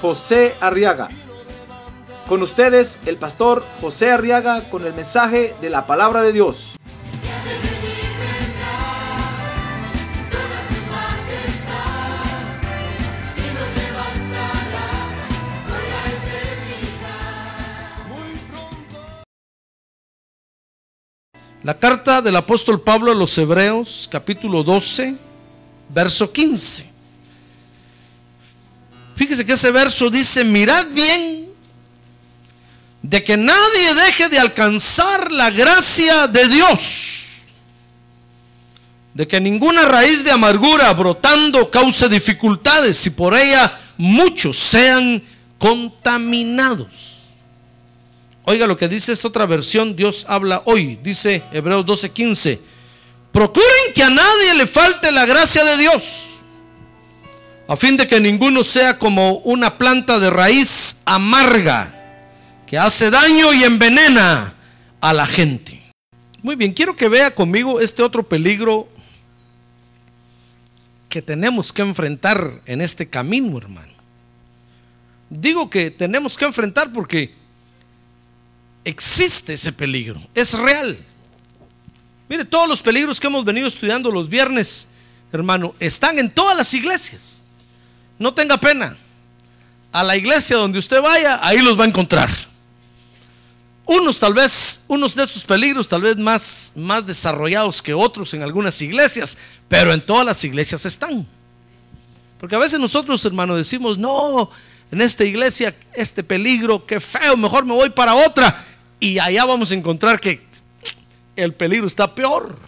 José Arriaga. Con ustedes, el pastor José Arriaga con el mensaje de la palabra de Dios. La carta del apóstol Pablo a los Hebreos, capítulo 12, verso 15. Fíjese que ese verso dice, mirad bien de que nadie deje de alcanzar la gracia de Dios, de que ninguna raíz de amargura brotando cause dificultades y por ella muchos sean contaminados. Oiga lo que dice esta otra versión, Dios habla hoy, dice Hebreos 12:15. Procuren que a nadie le falte la gracia de Dios, a fin de que ninguno sea como una planta de raíz amarga, que hace daño y envenena a la gente. Muy bien, quiero que vea conmigo este otro peligro que tenemos que enfrentar en este camino, hermano. Digo que tenemos que enfrentar porque existe ese peligro, es real. Mire, todos los peligros que hemos venido estudiando los viernes, hermano, están en todas las iglesias. No tenga pena. A la iglesia donde usted vaya, ahí los va a encontrar. Unos tal vez, unos de estos peligros tal vez más, más desarrollados que otros en algunas iglesias, pero en todas las iglesias están. Porque a veces nosotros, hermano, decimos, no, en esta iglesia, este peligro, qué feo, mejor me voy para otra. Y allá vamos a encontrar que el peligro está peor.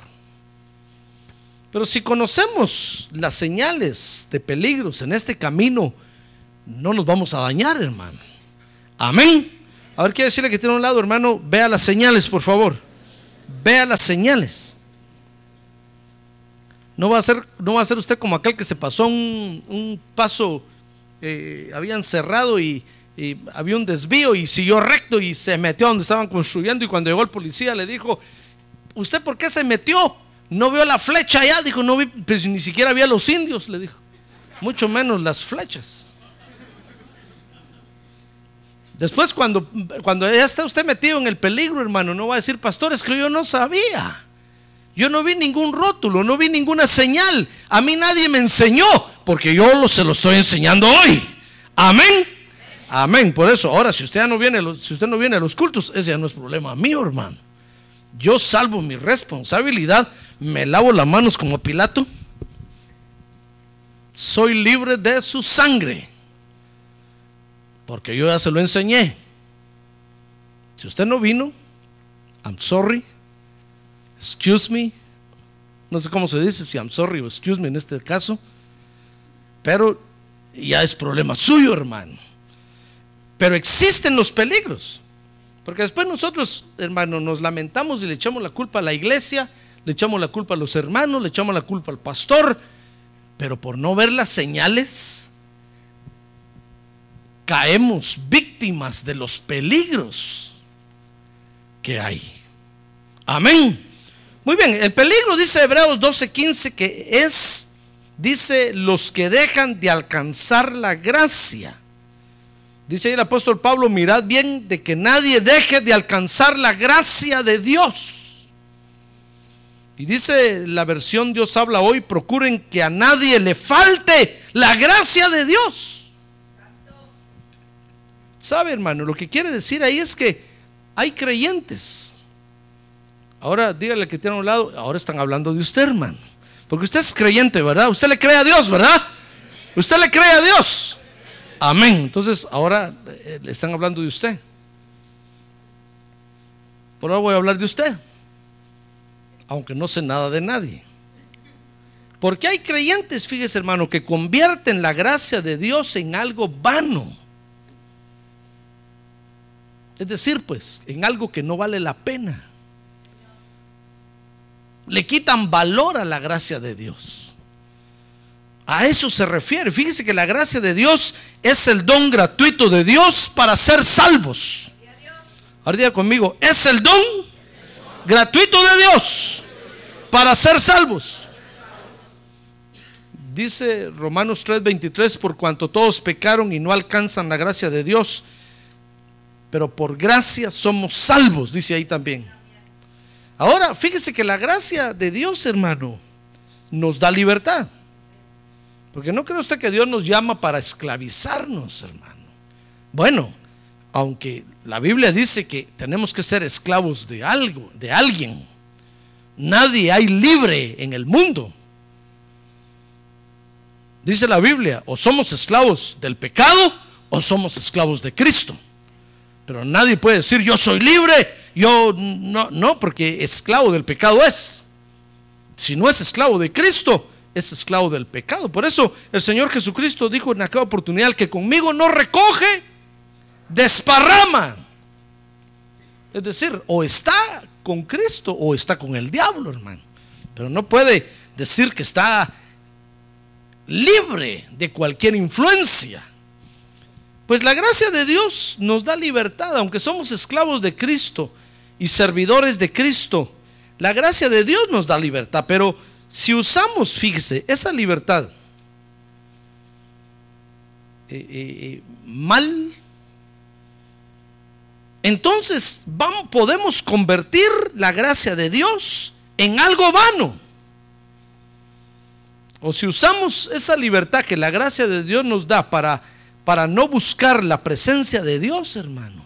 Pero si conocemos las señales de peligros en este camino, no nos vamos a dañar, hermano. Amén. A ver, quiero decirle que tiene un lado, hermano, vea las señales, por favor. Vea las señales. No va a ser, no va a ser usted como aquel que se pasó un, paso, eh, habían cerrado y, y había un desvío y siguió recto y se metió donde estaban construyendo y cuando llegó el policía le dijo, ¿usted por qué se metió? No vio la flecha allá, dijo, no vi, pues ni siquiera había los indios, le dijo, mucho menos las flechas. Después cuando, cuando ya está usted metido en el peligro, hermano, no va a decir, pastor, es que yo no sabía. Yo no vi ningún rótulo, no vi ninguna señal. A mí nadie me enseñó, porque yo se lo estoy enseñando hoy. Amén. Amén. Por eso, ahora, si usted, no viene, si usted no viene a los cultos, ese ya no es problema mío, hermano. Yo salvo mi responsabilidad, me lavo las manos como Pilato. Soy libre de su sangre. Porque yo ya se lo enseñé. Si usted no vino, I'm sorry. Excuse me. No sé cómo se dice, si I'm sorry o excuse me en este caso. Pero ya es problema suyo, hermano. Pero existen los peligros. Porque después nosotros, hermano, nos lamentamos y le echamos la culpa a la iglesia, le echamos la culpa a los hermanos, le echamos la culpa al pastor. Pero por no ver las señales, caemos víctimas de los peligros que hay. Amén. Muy bien, el peligro dice Hebreos 12:15 que es, dice, los que dejan de alcanzar la gracia. Dice el apóstol Pablo, mirad bien de que nadie deje de alcanzar la gracia de Dios. Y dice la versión Dios habla hoy, procuren que a nadie le falte la gracia de Dios. ¿Sabe, hermano? Lo que quiere decir ahí es que hay creyentes. Ahora dígale que tiene a un lado, ahora están hablando de usted, hermano. Porque usted es creyente, ¿verdad? Usted le cree a Dios, ¿verdad? Usted le cree a Dios. Amén. Entonces, ahora eh, le están hablando de usted. Por ahora voy a hablar de usted. Aunque no sé nada de nadie. Porque hay creyentes, fíjese hermano, que convierten la gracia de Dios en algo vano. Es decir, pues, en algo que no vale la pena. Le quitan valor a la gracia de Dios. A eso se refiere. Fíjese que la gracia de Dios es el don gratuito de Dios para ser salvos. Ahora diga conmigo, es el don gratuito de Dios para ser salvos. Dice Romanos 3:23, por cuanto todos pecaron y no alcanzan la gracia de Dios, pero por gracia somos salvos, dice ahí también. Ahora, fíjese que la gracia de Dios, hermano, nos da libertad. Porque no cree usted que Dios nos llama para esclavizarnos, hermano. Bueno, aunque la Biblia dice que tenemos que ser esclavos de algo, de alguien. Nadie hay libre en el mundo. Dice la Biblia, o somos esclavos del pecado o somos esclavos de Cristo. Pero nadie puede decir, yo soy libre, yo no, no, porque esclavo del pecado es. Si no es esclavo de Cristo, es esclavo del pecado. Por eso el Señor Jesucristo dijo en aquella oportunidad que conmigo no recoge, desparrama. Es decir, o está con Cristo o está con el diablo, hermano. Pero no puede decir que está libre de cualquier influencia. Pues la gracia de Dios nos da libertad, aunque somos esclavos de Cristo y servidores de Cristo. La gracia de Dios nos da libertad, pero si usamos, fíjese, esa libertad eh, eh, eh, mal, entonces vamos, podemos convertir la gracia de Dios en algo vano. O si usamos esa libertad que la gracia de Dios nos da para, para no buscar la presencia de Dios, hermano.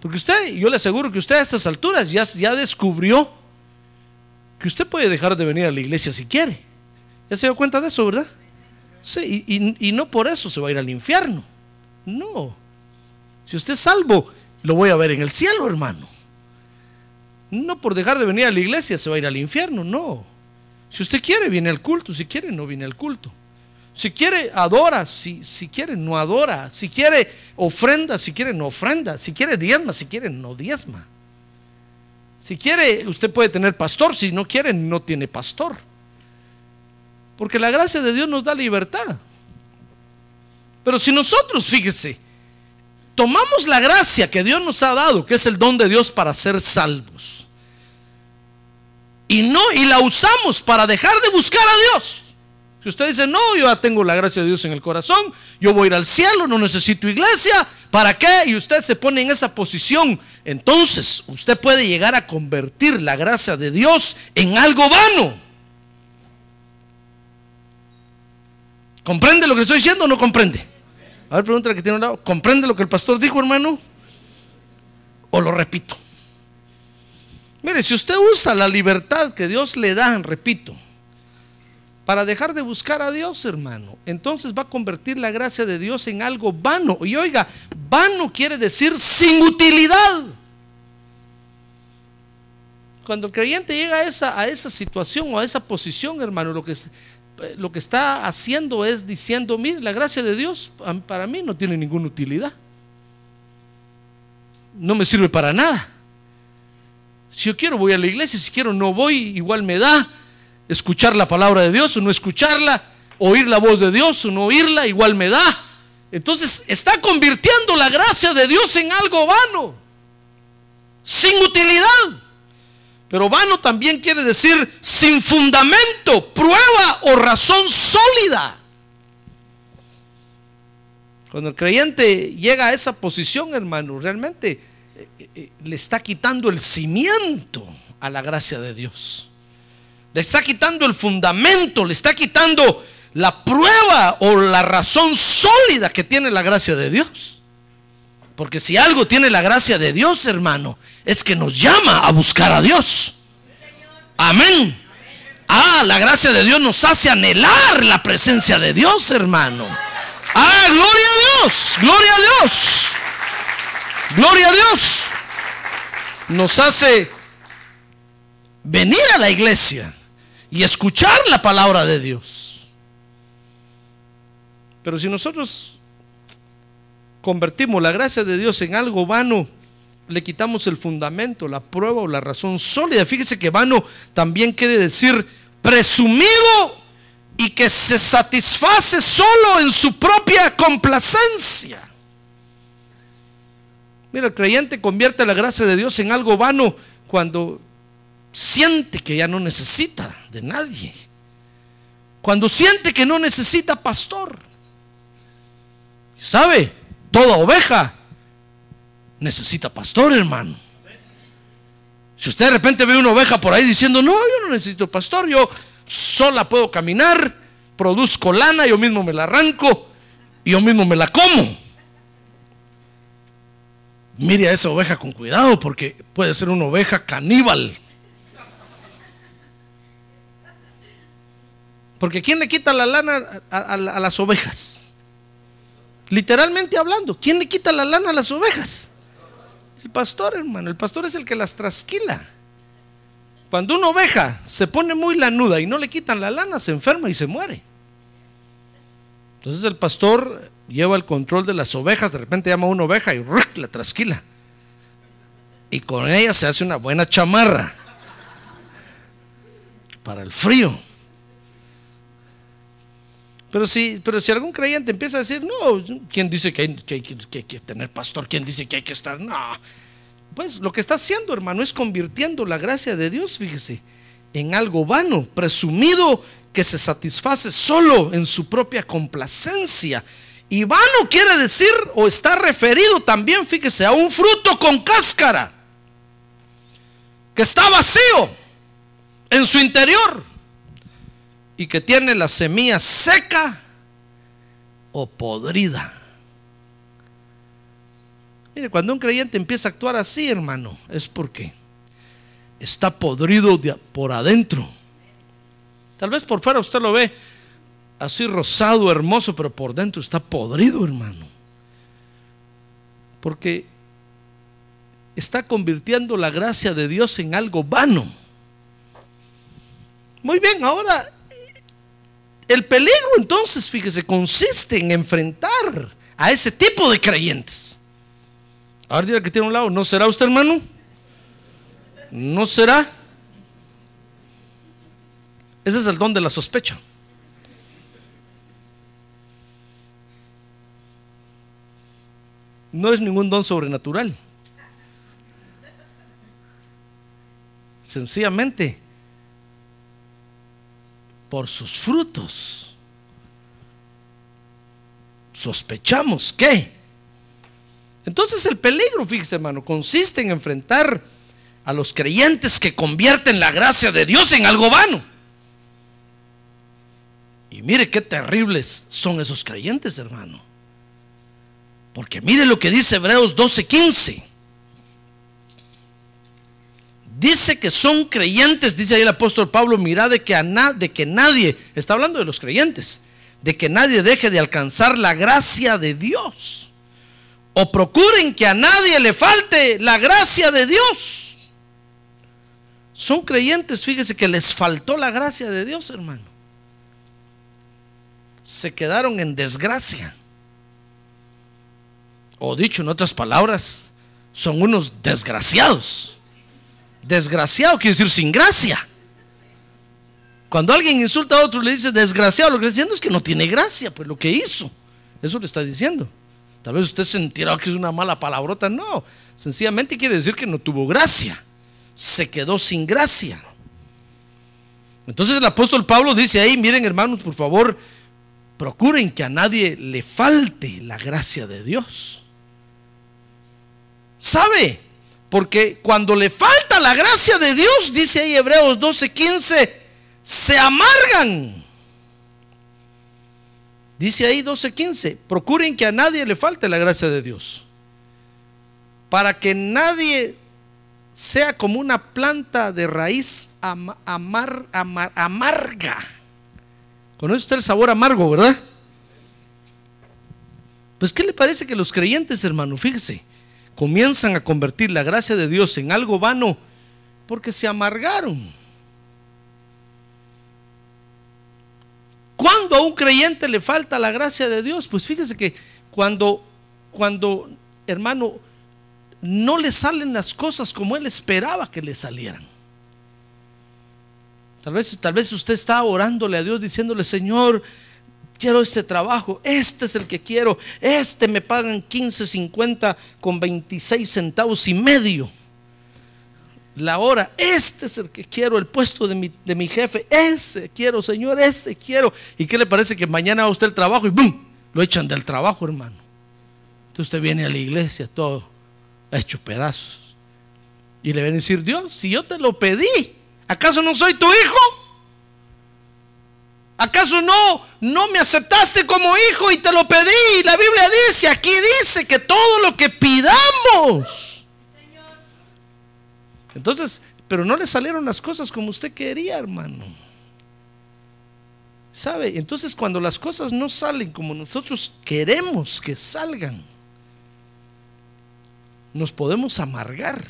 Porque usted, yo le aseguro que usted a estas alturas ya, ya descubrió que usted puede dejar de venir a la iglesia si quiere. ¿Ya se dio cuenta de eso, verdad? Sí, y, no por eso se va a ir al infierno. No. Si usted es salvo, lo voy a ver en el cielo, hermano. No por dejar de venir a la iglesia se va a ir al infierno, no. Si usted quiere, viene al culto. Si quiere, no viene al culto. Si quiere, adora. Si, si quiere, no adora. Si quiere, ofrenda. Si quiere, no ofrenda. Si quiere, diezma. Si quiere, no diezma. Si quiere, usted puede tener pastor. Si no quiere, no tiene pastor. Porque la gracia de Dios nos da libertad. Pero si nosotros, fíjese, tomamos la gracia que Dios nos ha dado, que es el don de Dios para ser salvos y no y la usamos para dejar de buscar a Dios. Si usted dice, "No, yo ya tengo la gracia de Dios en el corazón, yo voy a ir al cielo, no necesito iglesia, ¿para qué?" Y usted se pone en esa posición, entonces usted puede llegar a convertir la gracia de Dios en algo vano. ¿Comprende lo que estoy diciendo o no comprende? A ver, pregúntale que tiene un lado. ¿Comprende lo que el pastor dijo, hermano? ¿O lo repito? Mire, si usted usa la libertad que Dios le da, repito, para dejar de buscar a Dios, hermano, entonces va a convertir la gracia de Dios en algo vano. Y oiga, vano quiere decir sin utilidad. Cuando el creyente llega a esa, a esa situación o a esa posición, hermano, lo que, lo que está haciendo es diciendo, mire, la gracia de Dios para mí no tiene ninguna utilidad. No me sirve para nada. Si yo quiero voy a la iglesia, si quiero no voy, igual me da escuchar la palabra de Dios o no escucharla, oír la voz de Dios o no oírla, igual me da. Entonces está convirtiendo la gracia de Dios en algo vano, sin utilidad. Pero vano también quiere decir sin fundamento, prueba o razón sólida. Cuando el creyente llega a esa posición, hermano, realmente eh, eh, le está quitando el cimiento a la gracia de Dios. Le está quitando el fundamento, le está quitando la prueba o la razón sólida que tiene la gracia de Dios. Porque si algo tiene la gracia de Dios, hermano, es que nos llama a buscar a Dios. Amén. Ah, la gracia de Dios nos hace anhelar la presencia de Dios, hermano. Ah, gloria a Dios, gloria a Dios. Gloria a Dios. Nos hace venir a la iglesia y escuchar la palabra de Dios. Pero si nosotros convertimos la gracia de Dios en algo vano, le quitamos el fundamento, la prueba o la razón sólida. Fíjese que vano también quiere decir presumido y que se satisface solo en su propia complacencia. Mira, el creyente convierte la gracia de Dios en algo vano cuando siente que ya no necesita de nadie. Cuando siente que no necesita pastor. ¿Sabe? Toda oveja necesita pastor, hermano. Si usted de repente ve una oveja por ahí diciendo, no, yo no necesito pastor, yo sola puedo caminar, produzco lana, yo mismo me la arranco y yo mismo me la como. Mire a esa oveja con cuidado porque puede ser una oveja caníbal. Porque ¿quién le quita la lana a, las ovejas? Literalmente hablando, ¿quién le quita la lana a las ovejas? El pastor, hermano. El pastor es el que las trasquila. Cuando una oveja se pone muy lanuda y no le quitan la lana, se enferma y se muere. Entonces el pastor lleva el control de las ovejas, de repente llama a una oveja y la trasquila. Y con ella se hace una buena chamarra para el frío. Pero si, pero si algún creyente empieza a decir, no, ¿quién dice que hay que, tener pastor? ¿Quién dice que hay que estar? No. Pues lo que está haciendo, hermano, es convirtiendo la gracia de Dios, fíjese, en algo vano, presumido que se satisface solo en su propia complacencia. Y vano quiere decir, o está referido también, fíjese, a un fruto con cáscara, que está vacío en su interior y que tiene la semilla seca o podrida. Mire, cuando un creyente empieza a actuar así, hermano, es porque está podrido por adentro. Tal vez por fuera usted lo ve así rosado, hermoso, pero por dentro está podrido, hermano. Porque está convirtiendo la gracia de Dios en algo vano. Muy bien, ahora el peligro entonces, fíjese, consiste en enfrentar a ese tipo de creyentes. Dirá que tiene un lado, ¿no será usted hermano? ¿No será? Ese es el don de la sospecha. No es ningún don sobrenatural. Sencillamente por sus frutos. Sospechamos que. Entonces el peligro, fíjese hermano, consiste en enfrentar a los creyentes que convierten la gracia de Dios en algo vano. Y mire qué terribles son esos creyentes, hermano. Porque mire lo que dice Hebreos 12:15 dice que son creyentes, dice ahí el apóstol Pablo, mira de que, a de que nadie, está hablando de los creyentes, de que nadie deje de alcanzar la gracia de Dios. O procuren que a nadie le falte la gracia de Dios. Son creyentes, fíjese que les faltó la gracia de Dios, hermano. Se quedaron en desgracia. O dicho en otras palabras, son unos desgraciados. Desgraciado quiere decir sin gracia. Cuando alguien insulta a otro le dice desgraciado, lo que está diciendo es que no tiene gracia, pues lo que hizo. Eso le está diciendo. Tal vez usted sentirá que es una mala palabrota. No, sencillamente quiere decir que no tuvo gracia. Se quedó sin gracia. Entonces el apóstol Pablo dice ahí, miren hermanos, por favor, procuren que a nadie le falte la gracia de Dios. ¿Sabe? Porque cuando le falta la gracia de Dios, dice ahí Hebreos 12:15, se amargan. Dice ahí 12:15, procuren que a nadie le falte la gracia de Dios. Para que nadie sea como una planta de raíz amarga. Conoce usted el sabor amargo, ¿verdad? Pues, ¿qué le parece que los creyentes, hermano? Fíjese comienzan a convertir la gracia de Dios en algo vano porque se amargaron. Cuando a un creyente le falta la gracia de Dios, pues fíjese que cuando cuando, hermano, no le salen las cosas como él esperaba que le salieran. Tal vez, tal vez usted está orándole a Dios diciéndole, Señor, quiero este trabajo, este es el que quiero, este me pagan 15, 50 con 26 centavos y medio la hora, este es el que quiero, el puesto de mi, de mi jefe, ese quiero, Señor, ese quiero. ¿Y qué le parece que mañana va usted el trabajo y ¡bum! Lo echan del trabajo, hermano. Entonces usted viene a la iglesia todo hecho pedazos. Y le viene a decir, Dios, si yo te lo pedí, ¿acaso no soy tu hijo? ¿Acaso no, no me aceptaste como hijo y te lo pedí? La Biblia dice, aquí dice que todo lo que pidamos entonces, pero no le salieron las cosas como usted quería, hermano. ¿Sabe? Entonces cuando las cosas no salen como nosotros queremos que salgan, nos podemos amargar.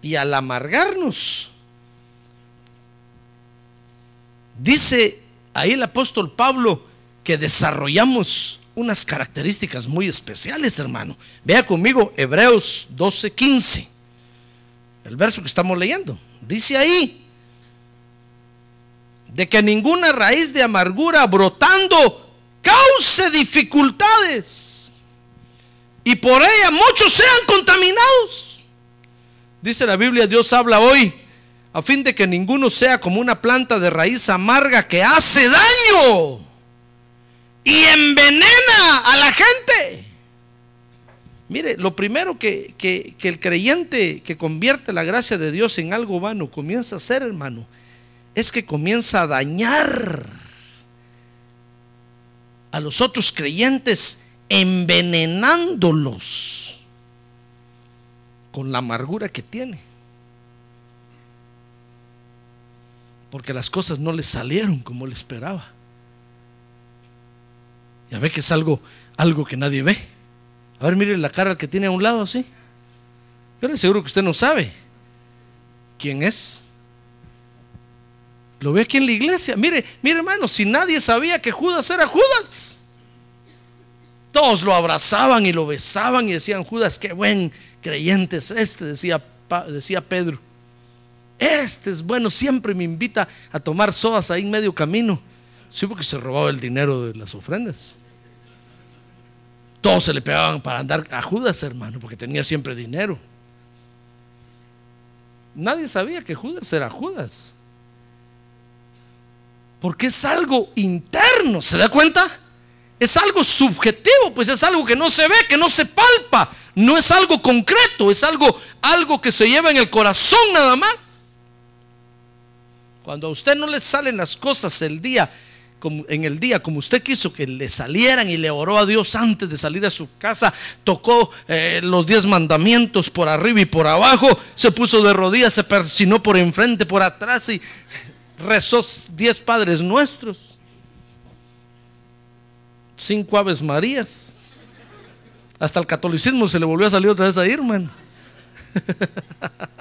Y al amargarnos, dice ahí el apóstol Pablo que desarrollamos unas características muy especiales, hermano. Vea conmigo Hebreos 12:15, el verso que estamos leyendo. Dice ahí, de que ninguna raíz de amargura brotando cause dificultades y por ella muchos sean contaminados. Dice la Biblia, Dios habla hoy a fin de que ninguno sea como una planta de raíz amarga que hace daño y envenena a la gente. Mire, lo primero que, el creyente que convierte la gracia de Dios en algo vano comienza a hacer, hermano, es que comienza a dañar a los otros creyentes envenenándolos con la amargura que tiene. Porque las cosas no le salieron como le esperaba. Ya ve que es algo, algo que nadie ve. A ver, mire la cara que tiene a un lado así. Yo le aseguro que usted no sabe quién es. Lo ve aquí en la iglesia. Mire, mire hermano, si nadie sabía que Judas era Judas. Todos lo abrazaban y lo besaban y decían, Judas, qué buen creyente es este, decía, decía Pedro. Este es bueno, siempre me invita a tomar sodas ahí en medio camino. Sí, porque se robaba el dinero de las ofrendas. Todos se le pegaban para andar a Judas, hermano, porque tenía siempre dinero. Nadie sabía que Judas era Judas. Porque es algo interno, ¿se da cuenta? Es algo subjetivo, pues es algo que no se ve, que no se palpa. No es algo concreto, es algo, algo que se lleva en el corazón nada más. Cuando a usted no le salen las cosas el día en el día como usted quiso que le salieran y le oró a Dios antes de salir a su casa, tocó eh, los diez mandamientos por arriba y por abajo, se puso de rodillas, se persinó por enfrente, por atrás y rezó diez padres nuestros, cinco aves marías. Hasta el catolicismo se le volvió a salir otra vez a ir, hermano.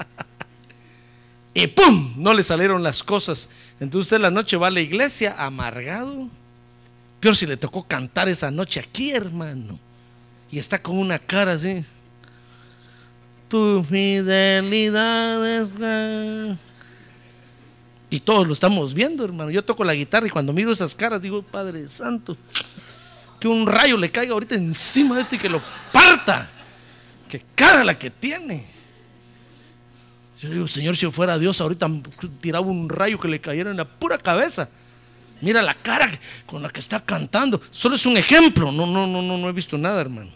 y ¡pum! No le salieron las cosas. Entonces usted la noche va a la iglesia amargado. Peor si le tocó cantar esa noche aquí, hermano. Y está con una cara así. Tu fidelidad es... Y todos lo estamos viendo, hermano. Yo toco la guitarra y cuando miro esas caras digo, Padre Santo, que un rayo le caiga ahorita encima de este y que lo parta. Qué cara la que tiene. Yo digo, Señor, si yo fuera Dios, ahorita tiraba un rayo que le cayera en la pura cabeza. Mira la cara con la que está cantando. Solo es un ejemplo. No, no, no, no, no he visto nada, hermano.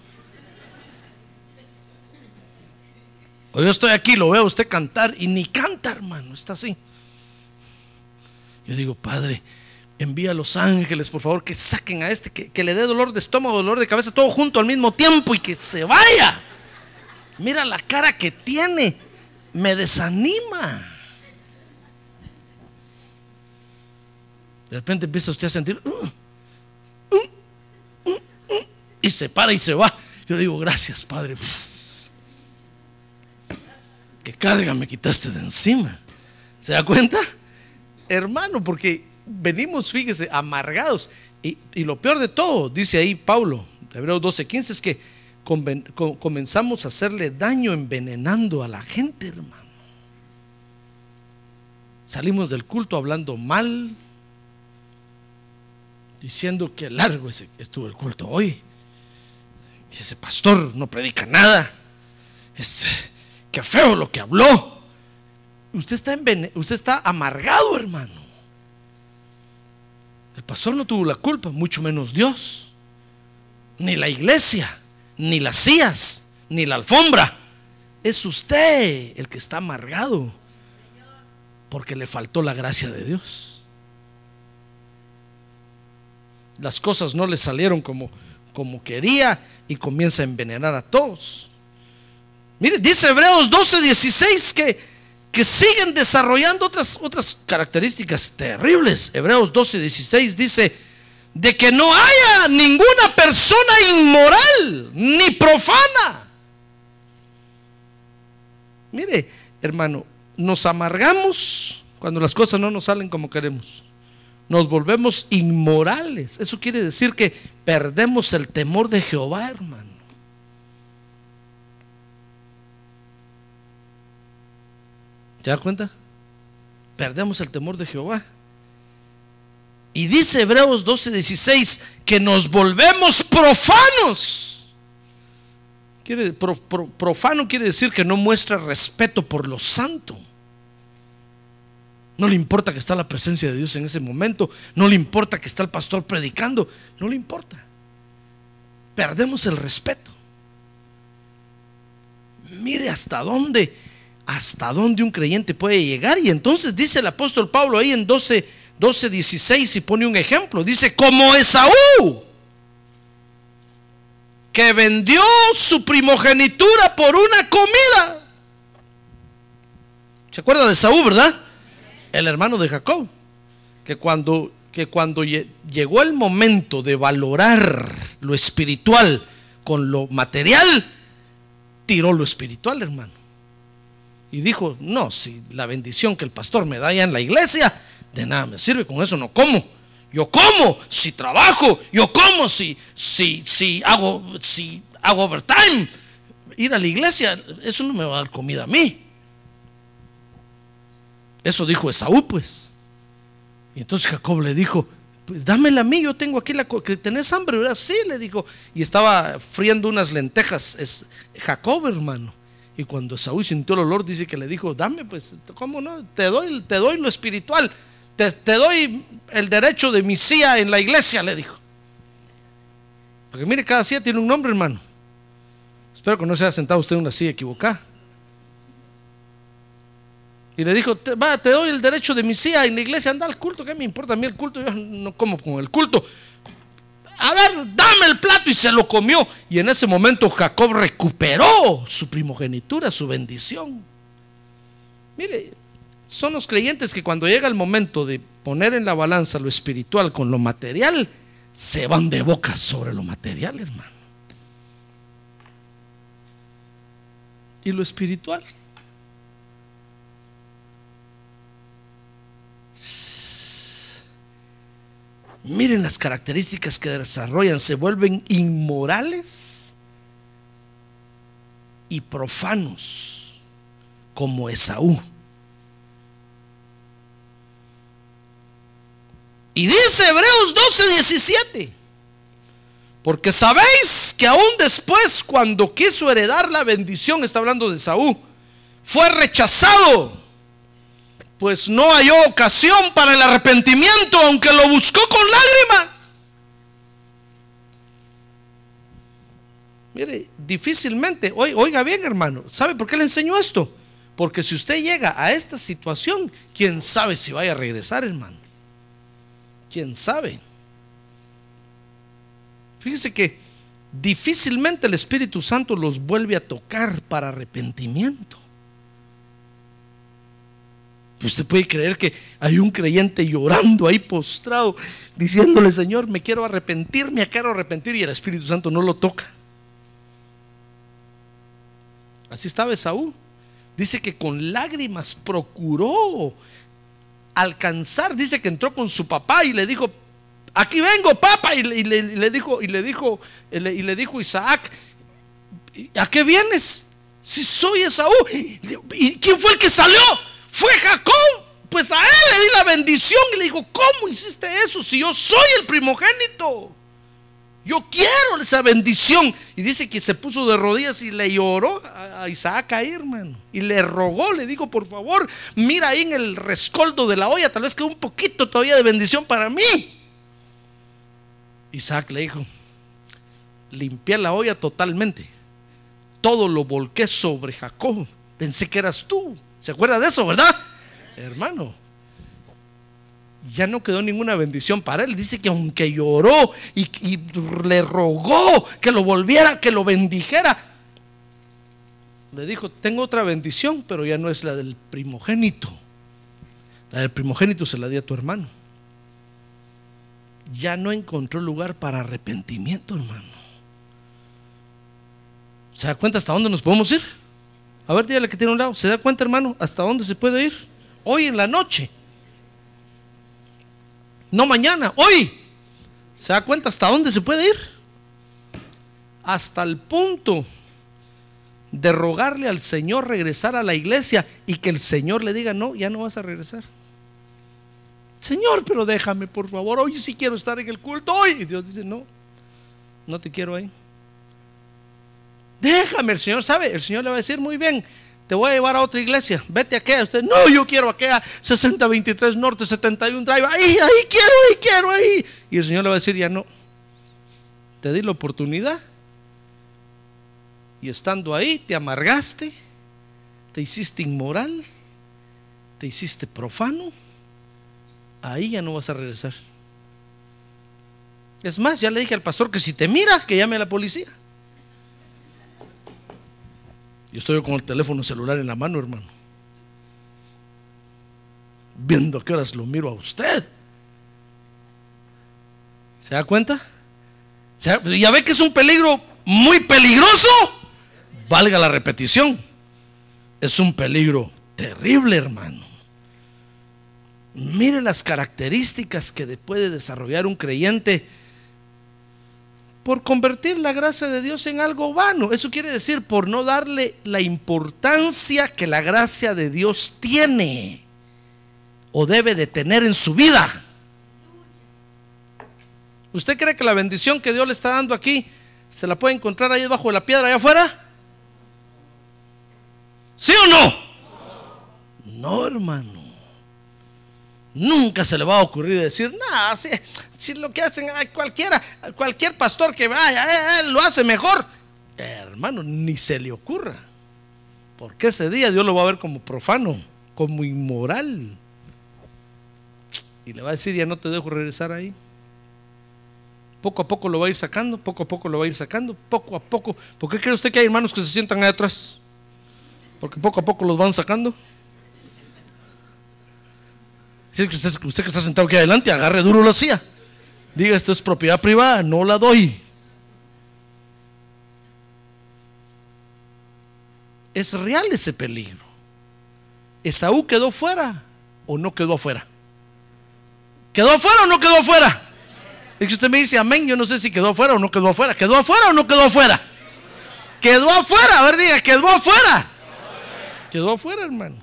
O yo estoy aquí, lo veo a usted cantar y ni canta, hermano. Está así. Yo digo, Padre, envía a los ángeles, por favor, que saquen a este, que, que le dé dolor de estómago, dolor de cabeza, todo junto al mismo tiempo y que se vaya. Mira la cara que tiene me desanima. De repente empieza usted a sentir uh, uh, uh, y se para y se va. Yo digo, gracias, Padre. Qué carga me quitaste de encima. ¿Se da cuenta? Hermano, porque venimos, fíjese, amargados. Y, y lo peor de todo, dice ahí Pablo, Hebreos 12:15 es que comenzamos a hacerle daño envenenando a la gente, hermano. Salimos del culto hablando mal, diciendo que largo estuvo el culto hoy. Y ese pastor no predica nada. Es, qué feo lo que habló. Usted está, envene- usted está amargado, hermano. El pastor no tuvo la culpa, mucho menos Dios. Ni la iglesia, ni las sillas, ni la alfombra. Es usted el que está amargado porque le faltó la gracia de Dios. Las cosas no le salieron como, como quería y comienza a envenenar a todos. Mire, dice Hebreos 12, 16 que, que siguen desarrollando otras, otras características terribles. Hebreos 12, 16 dice de que no haya ninguna persona inmoral ni profana. Mire, hermano, nos amargamos cuando las cosas no nos salen como queremos. Nos volvemos inmorales. Eso quiere decir que perdemos el temor de Jehová, hermano. ¿Te das cuenta? Perdemos el temor de Jehová. Y dice Hebreos 12, 16 que nos volvemos profanos. Quiere, pro- pro- profano quiere decir que no muestra respeto por lo santo. No le importa que está la presencia de Dios en ese momento. No le importa que está el pastor predicando. No le importa. Perdemos el respeto. Mire hasta dónde, hasta dónde un creyente puede llegar. Y entonces dice el apóstol Pablo ahí en 12, 12, 16 y pone un ejemplo. Dice, como Esaú, que vendió su primogenitura por una comida. ¿Se acuerda de Esaú, verdad? El hermano de Jacob. Que cuando, que cuando lle- llegó el momento de valorar lo espiritual con lo material, tiró lo espiritual, hermano. Y dijo, no, si la bendición que el pastor me da allá en la iglesia, de nada me sirve, con eso no como. Yo como si trabajo, yo como si, si, si hago, si hago overtime. Ir a la iglesia, eso no me va a dar comida a mí. Eso dijo Esaú, pues. Y entonces Jacob le dijo, pues dámela a mí, yo tengo aquí la... que ¿Tenés hambre? ¿verdad? Sí, le dijo. Y estaba friendo unas lentejas. Es Jacob, hermano. Y cuando Esaú sintió el olor, dice que le dijo, dame, pues, ¿cómo no? Te doy, te doy lo espiritual. Te, doy el derecho de mi silla en la iglesia, le dijo. Porque mire, cada silla tiene un nombre, hermano. Espero que no se haya sentado usted en una silla equivocada. Y le dijo, va, te doy el derecho de mi silla en la iglesia, anda al culto, ¿qué me importa a mí el culto? Yo no como con el culto. A ver, dame el plato y se lo comió. Y en ese momento Jacob recuperó su primogenitura, su bendición. Mire, son los creyentes que cuando llega el momento de poner en la balanza lo espiritual con lo material, se van de boca sobre lo material, hermano. Y lo espiritual. Miren las características que desarrollan, se vuelven inmorales y profanos como Esaú. Y dice Hebreos 12, 17. Porque sabéis que aún después, cuando quiso heredar la bendición, está hablando de Esaú, fue rechazado pues no halló ocasión para el arrepentimiento, aunque lo buscó con lágrimas. Mire, difícilmente, oi- oiga bien hermano, ¿sabe por qué le enseño esto? Porque si usted llega a esta situación, quién sabe si vaya a regresar, hermano. ¿Quién sabe? Fíjese que difícilmente el Espíritu Santo los vuelve a tocar para arrepentimiento. Usted puede creer que hay un creyente llorando ahí postrado, diciéndole, Señor, me quiero arrepentir, me quiero arrepentir, y el Espíritu Santo no lo toca. Así estaba Esaú. Dice que con lágrimas procuró alcanzar, dice que entró con su papá y le dijo, aquí vengo, papá. Y le, dijo, y le dijo, y le, y le dijo Isaac, ¿a qué vienes? Si soy Esaú. ¿Y quién fue el que salió? Fue Jacob. Pues a él le di la bendición y le dijo, ¿cómo hiciste eso si yo soy el primogénito? Yo quiero esa bendición. Y dice que se puso de rodillas y le lloró a a Isaac ahí, hermano. Y le rogó, le dijo, por favor, mira ahí en el rescoldo de la olla, tal vez quede un poquito todavía de bendición para mí. Isaac le dijo, limpié la olla totalmente. Todo lo volqué sobre Jacob. Pensé que eras tú. ¿Se acuerda de eso, verdad? Hermano, ya no quedó ninguna bendición para él. Dice que aunque lloró y le rogó que lo volviera, que lo bendijera, le dijo, tengo otra bendición, pero ya no es la del primogénito. La del primogénito se la di a tu hermano. Ya no encontró lugar para arrepentimiento, hermano. ¿Se da cuenta hasta dónde nos podemos ir? A ver, dígale que tiene un lado. ¿Se da cuenta, hermano, hasta dónde se puede ir? Hoy en la noche. No mañana, hoy. ¿Se da cuenta hasta dónde se puede ir? Hasta el punto de rogarle al Señor regresar a la iglesia y que el Señor le diga, no, ya no vas a regresar. Señor, pero déjame, por favor, hoy sí quiero estar en el culto hoy. Y Dios dice, no, no te quiero ahí. Déjame, el Señor sabe, el Señor le va a decir, muy bien, te voy a llevar a otra iglesia, vete a aquella. Usted, no, yo quiero aquella 6023 Norte 71 Drive, ahí, ahí quiero, ahí quiero, ahí. Y el Señor le va a decir, ya no, te di la oportunidad. Y estando ahí, te amargaste, te hiciste inmoral, te hiciste profano, ahí ya no vas a regresar. Es más, ya le dije al pastor que si te mira, que llame a la policía. Yo estoy con el teléfono celular en la mano, hermano. Viendo a qué horas lo miro a usted. ¿Se da cuenta? ¿Se da- Ya ve que es un peligro muy peligroso. Valga la repetición. Es un peligro terrible, hermano. Mire las características que de- puede desarrollar un creyente por convertir la gracia de Dios en algo vano. Eso quiere decir por no darle la importancia que la gracia de Dios tiene o debe de tener en su vida. ¿Usted cree que la bendición que Dios le está dando aquí se la puede encontrar ahí debajo de la piedra allá afuera? ¿Sí o no? No, hermano. Nunca se le va a ocurrir decir, no, si, si lo que hacen ay, cualquiera, cualquier pastor que vaya, eh, él lo hace mejor. hermano, ni se le ocurra. Porque ese día Dios lo va a ver como profano, como inmoral. Y le va a decir, ya no te dejo regresar ahí. Poco a poco lo va a ir sacando, poco a poco lo va a ir sacando, poco a poco. ¿Por qué cree usted que hay hermanos que se sientan ahí atrás? Porque poco a poco los van sacando. Que usted, usted que está sentado aquí adelante, agarre duro la silla. Diga, esto es propiedad privada, no la doy. Es real ese peligro. ¿Esaú quedó fuera o no quedó afuera? ¿Quedó afuera o no quedó afuera? Es que usted me dice amén, yo no sé si quedó afuera o no quedó afuera. ¿Quedó afuera o no quedó afuera? Quedó afuera, a ver, diga, quedó afuera. Quedó afuera, hermano.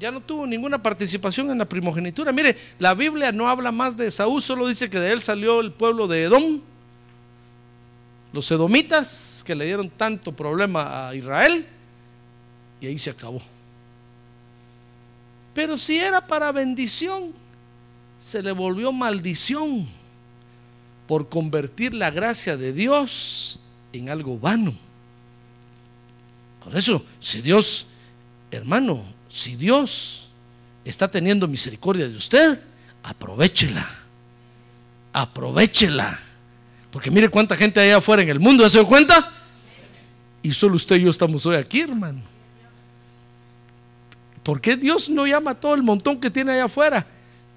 Ya no tuvo ninguna participación en la primogenitura. Mire, la Biblia no habla más de Esaú, solo dice que de él salió el pueblo de Edom, los edomitas que le dieron tanto problema a Israel, y ahí se acabó. Pero si era para bendición, se le volvió maldición por convertir la gracia de Dios en algo vano. Por eso, si Dios, hermano, si Dios está teniendo misericordia de usted, aprovechela. Aprovechela. Porque mire cuánta gente hay afuera en el mundo, ¿se dio cuenta? Y solo usted y yo estamos hoy aquí, hermano. ¿Por qué Dios no llama a todo el montón que tiene allá afuera?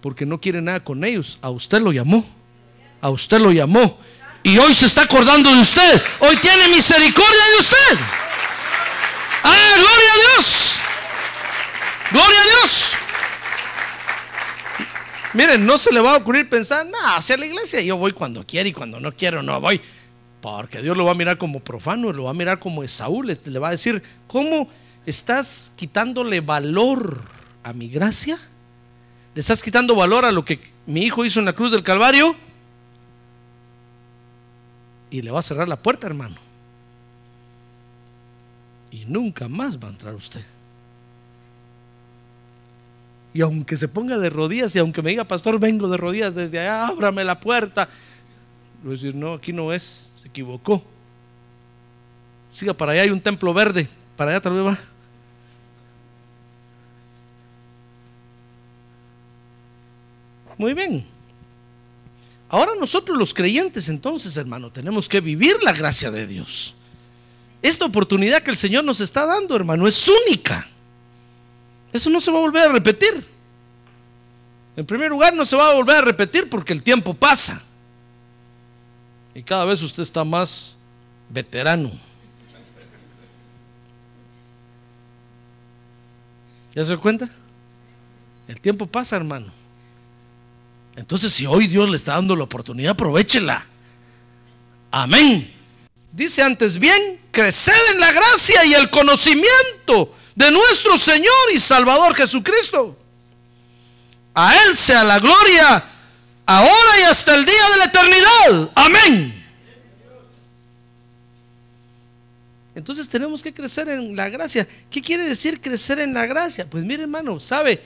Porque no quiere nada con ellos. A usted lo llamó. A usted lo llamó. Y hoy se está acordando de usted. Hoy tiene misericordia de usted. ¡Ah, gloria a Dios! ¡Gloria a Dios! Miren, no se le va a ocurrir pensar, nada, hacia la iglesia yo voy cuando quiero y cuando no quiero no voy. Porque Dios lo va a mirar como profano, lo va a mirar como Esaú, le, le va a decir, ¿cómo estás quitándole valor a mi gracia? ¿Le estás quitando valor a lo que mi hijo hizo en la cruz del Calvario? Y le va a cerrar la puerta, hermano. Y nunca más va a entrar usted. Y aunque se ponga de rodillas y aunque me diga, pastor, vengo de rodillas desde allá, ábrame la puerta. Le voy a decir, no, aquí no es, se equivocó. Siga para allá, hay un templo verde, para allá tal vez va. Muy bien. Ahora nosotros los creyentes entonces, hermano, tenemos que vivir la gracia de Dios. Esta oportunidad que el Señor nos está dando, hermano, es única. Eso no se va a volver a repetir. En primer lugar, no se va a volver a repetir porque el tiempo pasa. Y cada vez usted está más veterano. ¿Ya se da cuenta? El tiempo pasa, hermano. Entonces, si hoy Dios le está dando la oportunidad, aprovechela. Amén. Dice antes bien, creced en la gracia y el conocimiento de nuestro Señor y Salvador Jesucristo. A Él sea la gloria ahora y hasta el día de la eternidad. Amén. Entonces tenemos que crecer en la gracia. ¿Qué quiere decir crecer en la gracia? Pues mire hermano, sabe,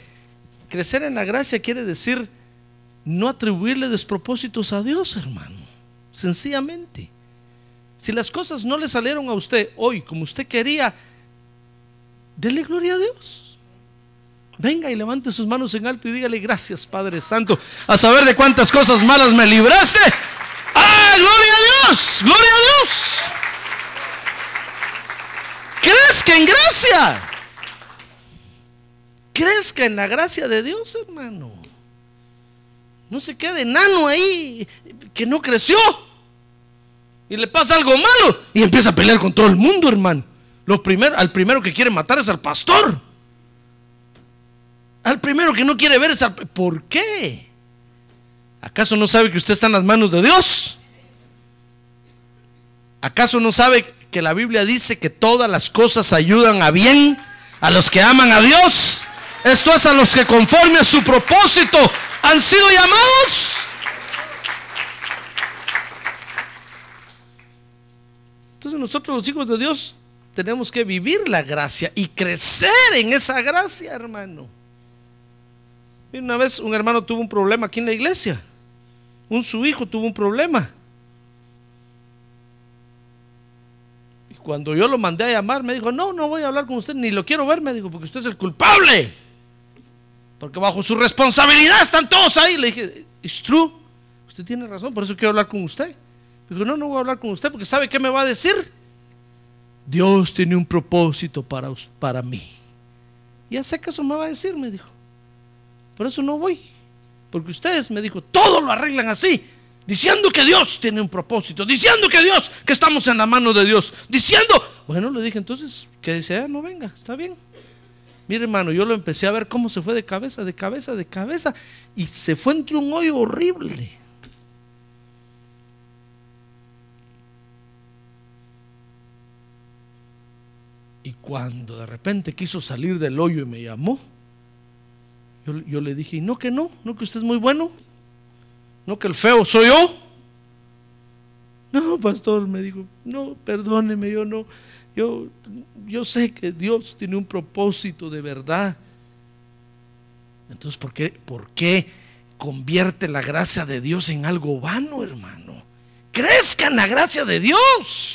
crecer en la gracia quiere decir no atribuirle despropósitos a Dios, hermano. Sencillamente. Si las cosas no le salieron a usted hoy como usted quería, dele gloria a Dios. Venga y levante sus manos en alto y dígale gracias Padre Santo, a saber de cuántas cosas malas me libraste. ¡Ah, gloria a Dios! ¡Gloria a Dios! Crezca en gracia. Crezca en la gracia de Dios, hermano. No se quede enano ahí, que no creció. Y le pasa algo malo y empieza a pelear con todo el mundo, hermano. Lo primero, al primero que quiere matar es al pastor. Al primero que no quiere ver es al... ¿Por qué? ¿Acaso no sabe que usted está en las manos de Dios? ¿Acaso no sabe que la Biblia dice que todas las cosas ayudan a bien a los que aman a Dios? Esto es a los que conforme a su propósito han sido llamados. Nosotros los hijos de Dios tenemos que vivir la gracia y crecer en esa gracia, hermano. una vez un hermano tuvo un problema aquí en la iglesia. Un su hijo tuvo un problema. Y cuando yo lo mandé a llamar, me dijo, no, no voy a hablar con usted, ni lo quiero ver, me dijo, porque usted es el culpable. Porque bajo su responsabilidad están todos ahí. Le dije, it's true. Usted tiene razón, por eso quiero hablar con usted. Dijo, no, no voy a hablar con usted porque sabe qué me va a decir. Dios tiene un propósito para, para mí. Ya sé que eso me va a decir, me dijo. Por eso no voy. Porque ustedes, me dijo, todo lo arreglan así. Diciendo que Dios tiene un propósito. Diciendo que Dios, que estamos en la mano de Dios. Diciendo, bueno, le dije entonces que dice, ah, no venga, está bien. Mire, hermano, yo lo empecé a ver cómo se fue de cabeza, de cabeza, de cabeza. Y se fue entre un hoyo horrible. Y cuando de repente quiso salir del hoyo y me llamó, yo, le dije, no que no, no que usted es muy bueno, no que el feo soy yo. No, pastor, me dijo, no, perdóneme, yo no, yo, yo sé que Dios tiene un propósito de verdad. Entonces, ¿por qué, ¿por qué convierte la gracia de Dios en algo vano, hermano? Crezca en la gracia de Dios.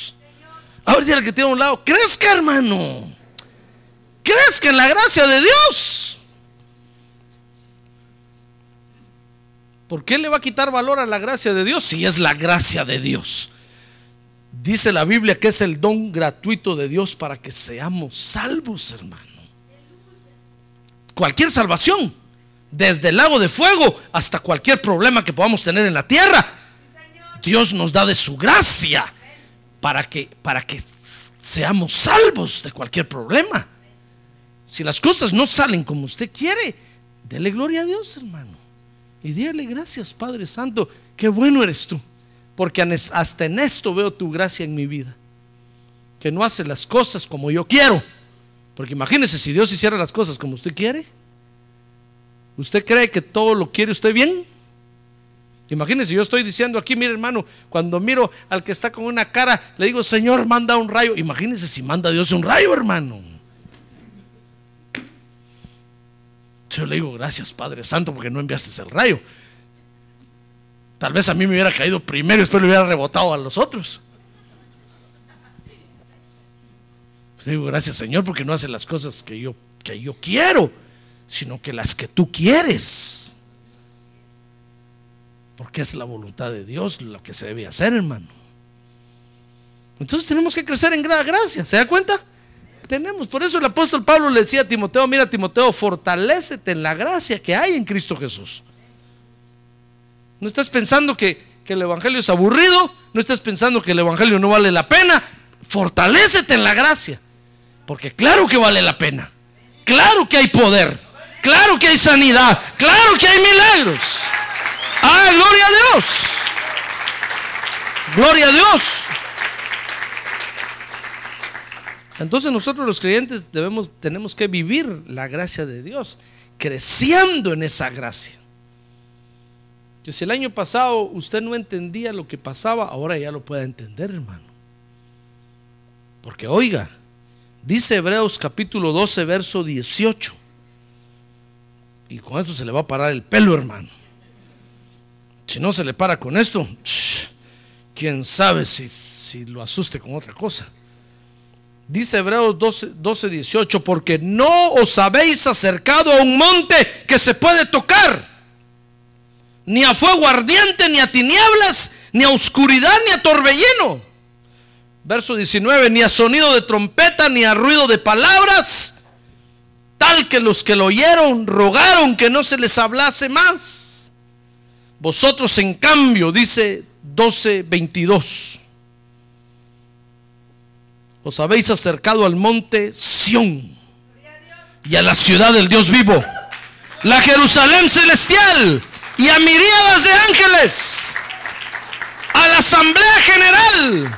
Ahora dile que tiene a un lado, crezca, hermano. Crezca en la gracia de Dios. ¿Por qué le va a quitar valor a la gracia de Dios si es la gracia de Dios? Dice la Biblia que es el don gratuito de Dios para que seamos salvos, hermano. Cualquier salvación, desde el lago de fuego hasta cualquier problema que podamos tener en la tierra, Dios nos da de su gracia para que, para que seamos salvos de cualquier problema. Si las cosas no salen como usted quiere, dele gloria a Dios, hermano. Y dígale gracias, Padre Santo, qué bueno eres tú. Porque hasta en esto veo tu gracia en mi vida. Que no hace las cosas como yo quiero. Porque imagínese si Dios hiciera las cosas como usted quiere. ¿Usted cree que todo lo quiere usted bien? Imagínese, yo estoy diciendo aquí, mire hermano, cuando miro al que está con una cara, le digo, Señor, manda un rayo. Imagínese si manda Dios un rayo, hermano. Yo le digo, gracias Padre Santo, porque no enviaste el rayo. Tal vez a mí me hubiera caído primero y después le hubiera rebotado a los otros. Le digo, gracias Señor, porque no hace las cosas que yo, que yo quiero, sino que las que tú quieres. Porque es la voluntad de Dios lo que se debe hacer, hermano. Entonces tenemos que crecer en gracia. ¿Se da cuenta? Tenemos. Por eso el apóstol Pablo le decía a Timoteo, mira Timoteo, fortalécete en la gracia que hay en Cristo Jesús. No estás pensando que, que el Evangelio es aburrido, no estás pensando que el Evangelio no vale la pena. Fortalécete en la gracia. Porque claro que vale la pena. Claro que hay poder. Claro que hay sanidad. Claro que hay milagros. Ah, gloria a Dios. Gloria a Dios. Entonces nosotros los creyentes debemos, tenemos que vivir la gracia de Dios, creciendo en esa gracia. Que si el año pasado usted no entendía lo que pasaba, ahora ya lo puede entender, hermano. Porque oiga, dice Hebreos capítulo 12, verso 18. Y con esto se le va a parar el pelo, hermano. Si no se le para con esto, quién sabe si, lo asuste con otra cosa. Dice Hebreos 12, 18, porque no os habéis acercado a un monte que se puede tocar, ni a fuego ardiente, ni a tinieblas, ni a oscuridad, ni a torbellino. Verso 19, ni a sonido de trompeta, ni a ruido de palabras, tal que los que lo oyeron rogaron que no se les hablase más. Vosotros en cambio, dice 12:22, os habéis acercado al monte Sión y a la ciudad del Dios vivo, la Jerusalén celestial y a miríadas de ángeles, a la asamblea general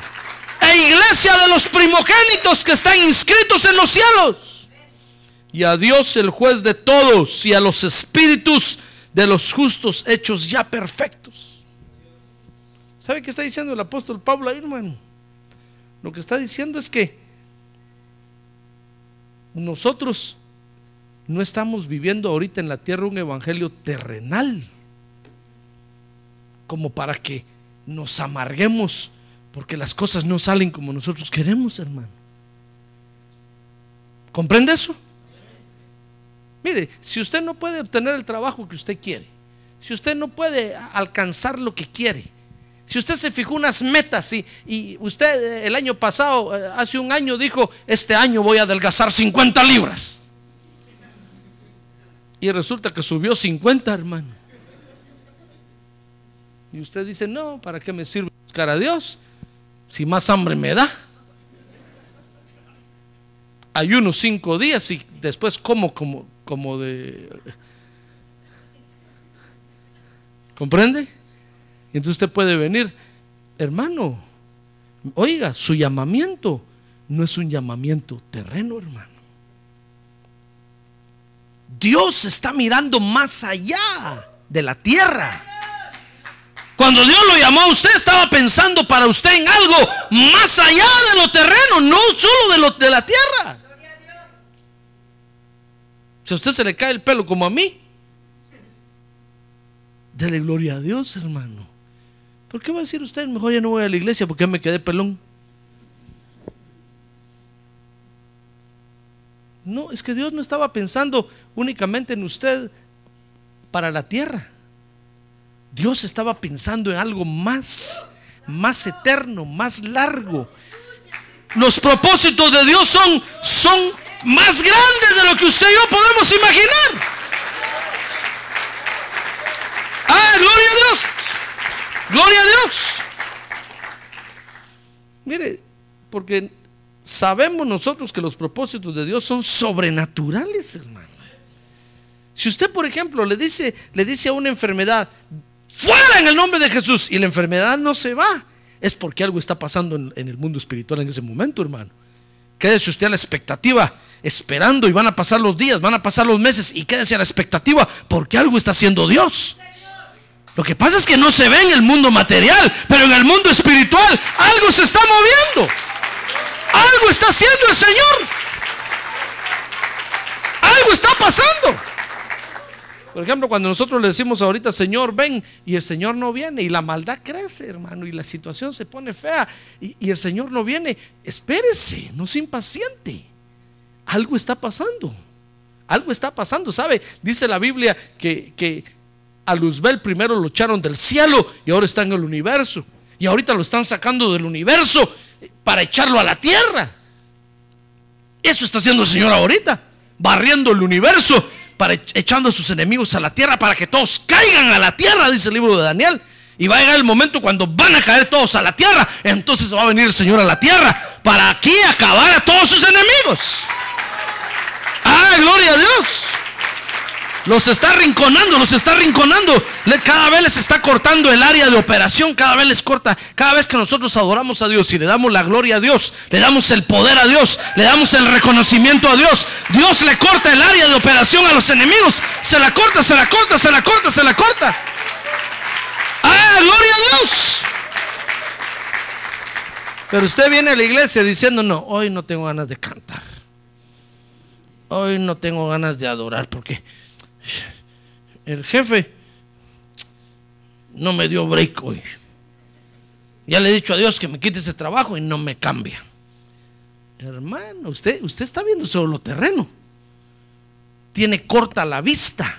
e iglesia de los primogénitos que están inscritos en los cielos, y a Dios el juez de todos y a los espíritus de los justos hechos ya perfectos. ¿Sabe qué está diciendo el apóstol Pablo ahí, hermano? Lo que está diciendo es que nosotros no estamos viviendo ahorita en la tierra un evangelio terrenal, como para que nos amarguemos porque las cosas no salen como nosotros queremos, hermano. ¿Comprende eso? Mire, si usted no puede obtener el trabajo que usted quiere, si usted no puede alcanzar lo que quiere, si usted se fijó unas metas y, y usted eh, el año pasado, eh, hace un año dijo, este año voy a adelgazar 50 libras. Y resulta que subió 50, hermano. Y usted dice, no, ¿para qué me sirve buscar a Dios? Si más hambre me da. Ayuno cinco días y después como como como de... ¿Comprende? Entonces usted puede venir, hermano, oiga, su llamamiento no es un llamamiento terreno, hermano. Dios está mirando más allá de la tierra. Cuando Dios lo llamó a usted, estaba pensando para usted en algo más allá de lo terreno, no solo de, lo, de la tierra. Si a usted se le cae el pelo como a mí, dele gloria a Dios, hermano. ¿Por qué va a decir usted, mejor ya no voy a la iglesia porque me quedé pelón? No, es que Dios no estaba pensando únicamente en usted para la tierra. Dios estaba pensando en algo más, más eterno, más largo. Los propósitos de Dios son, son más grandes de lo que usted y yo podemos imaginar. Ah, gloria a Dios. Gloria a Dios. Mire, porque sabemos nosotros que los propósitos de Dios son sobrenaturales, hermano. Si usted, por ejemplo, le dice, le dice a una enfermedad, fuera en el nombre de Jesús, y la enfermedad no se va, es porque algo está pasando en, en el mundo espiritual en ese momento, hermano. Quédese usted a la expectativa, esperando, y van a pasar los días, van a pasar los meses, y quédese a la expectativa, porque algo está haciendo Dios. Lo que pasa es que no se ve en el mundo material, pero en el mundo espiritual algo se está moviendo. Algo está haciendo el Señor. Algo está pasando. Por ejemplo, cuando nosotros le decimos ahorita, Señor, ven, y el Señor no viene, y la maldad crece, hermano, y la situación se pone fea, y, y el Señor no viene, espérese, no se impaciente. Algo está pasando. Algo está pasando, ¿sabe? Dice la Biblia que, que a Luzbel primero lo echaron del cielo y ahora está en el universo. Y ahorita lo están sacando del universo para echarlo a la tierra. Eso está haciendo el Señor ahorita, barriendo el universo para echando a sus enemigos a la tierra para que todos caigan a la tierra, dice el libro de Daniel. Y va a llegar el momento cuando van a caer todos a la tierra, entonces va a venir el Señor a la tierra para aquí acabar a todos sus enemigos. Ah, gloria a Dios. Los está rinconando, los está rinconando. Cada vez les está cortando el área de operación, cada vez les corta. Cada vez que nosotros adoramos a Dios y le damos la gloria a Dios, le damos el poder a Dios, le damos el reconocimiento a Dios, Dios le corta el área de operación a los enemigos. Se la corta, se la corta, se la corta, se la corta. ¡Ah, gloria a Dios! Pero usted viene a la iglesia diciendo, no, hoy no tengo ganas de cantar. Hoy no tengo ganas de adorar porque el jefe no me dio break hoy. Ya le he dicho a Dios que me quite ese trabajo y no me cambia. Hermano, usted, usted está viendo solo terreno. Tiene corta la vista.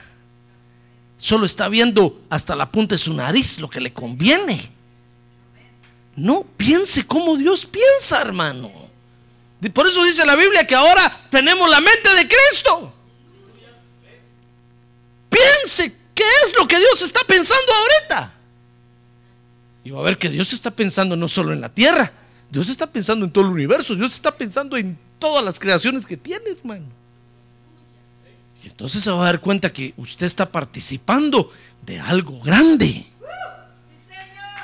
Solo está viendo hasta la punta de su nariz lo que le conviene. No piense como Dios piensa, hermano. Por eso dice la Biblia que ahora tenemos la mente de Cristo. Piense qué es lo que Dios está pensando ahorita. Y va a ver que Dios está pensando no solo en la tierra, Dios está pensando en todo el universo, Dios está pensando en todas las creaciones que tiene, hermano. Y entonces se va a dar cuenta que usted está participando de algo grande.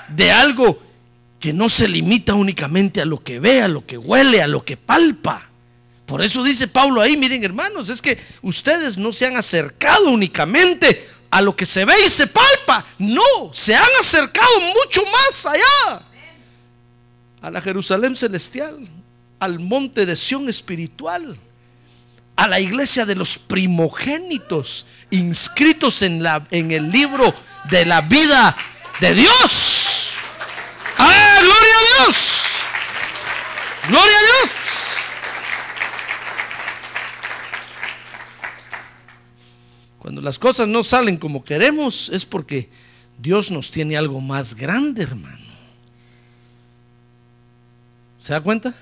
De algo que no se limita únicamente a lo que ve, a lo que huele, a lo que palpa. Por eso dice Pablo ahí, miren hermanos, es que ustedes no se han acercado únicamente a lo que se ve y se palpa. No, se han acercado mucho más allá. A la Jerusalén celestial, al monte de Sión espiritual, a la iglesia de los primogénitos inscritos en, la, en el libro de la vida de Dios. ¡Ah, gloria a Dios! ¡Gloria a Dios! Cuando las cosas no salen como queremos es porque Dios nos tiene algo más grande, hermano. ¿Se da cuenta?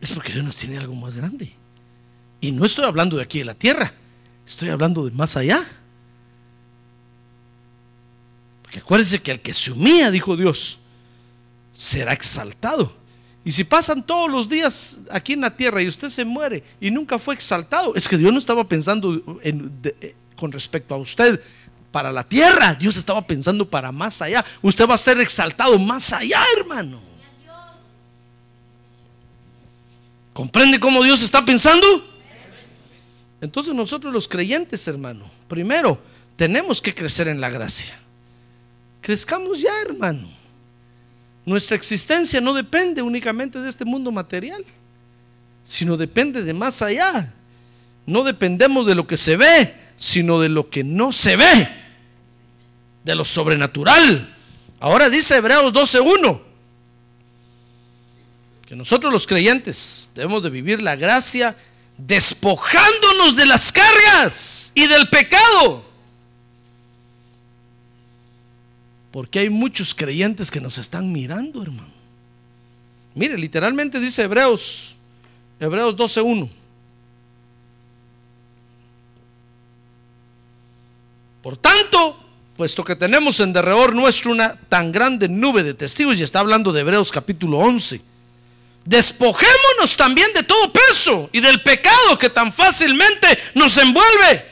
Es porque Dios nos tiene algo más grande. Y no estoy hablando de aquí de la tierra, estoy hablando de más allá. Porque acuérdense que al que se humilla, dijo Dios, será exaltado. Y si pasan todos los días aquí en la tierra y usted se muere y nunca fue exaltado, es que Dios no estaba pensando eh, con respecto a usted para la tierra, Dios estaba pensando para más allá. Usted va a ser exaltado más allá, hermano. ¿Comprende cómo Dios está pensando? Entonces nosotros los creyentes, hermano, primero tenemos que crecer en la gracia. Crezcamos ya, hermano. Nuestra existencia no depende únicamente de este mundo material, sino depende de más allá. No dependemos de lo que se ve, sino de lo que no se ve, de lo sobrenatural. Ahora dice Hebreos 12.1 que nosotros los creyentes debemos de vivir la gracia despojándonos de las cargas y del pecado Porque hay muchos creyentes que nos están mirando, hermano. Mire, literalmente dice Hebreos, Hebreos 12.1. Por tanto, puesto que tenemos en derredor nuestro una tan grande nube de testigos, y está hablando de Hebreos capítulo 11, Despojémonos también de todo peso y del pecado que tan fácilmente nos envuelve.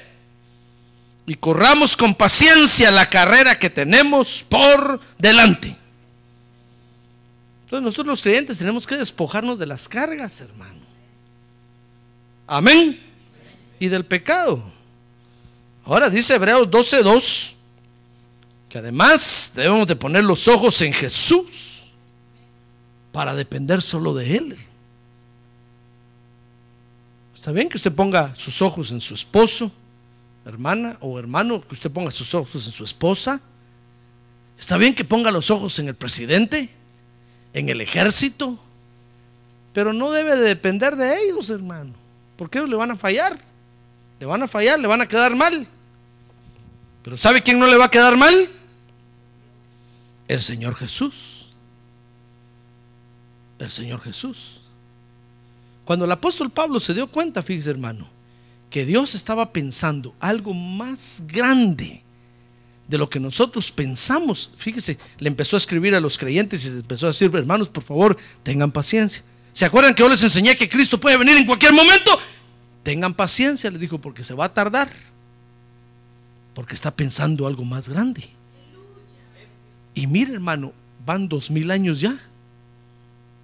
Y corramos con paciencia la carrera que tenemos por delante. Entonces nosotros los creyentes tenemos que despojarnos de las cargas, hermano. Amén. Y del pecado. Ahora dice Hebreos 12:2 que además debemos de poner los ojos en Jesús para depender solo de Él. Está bien que usted ponga sus ojos en su esposo, hermana o hermano, que usted ponga sus ojos en su esposa. Está bien que ponga los ojos en el presidente, en el ejército, pero no debe de depender de ellos, hermano, porque ellos le van a fallar, le van a fallar, le van a quedar mal. Pero ¿sabe quién no le va a quedar mal? El Señor Jesús el Señor Jesús. Cuando el apóstol Pablo se dio cuenta, fíjese hermano, que Dios estaba pensando algo más grande de lo que nosotros pensamos, fíjese, le empezó a escribir a los creyentes y le empezó a decir, hermanos, por favor, tengan paciencia. ¿Se acuerdan que yo les enseñé que Cristo puede venir en cualquier momento? Tengan paciencia, le dijo, porque se va a tardar. Porque está pensando algo más grande. Y mire, hermano, van dos mil años ya.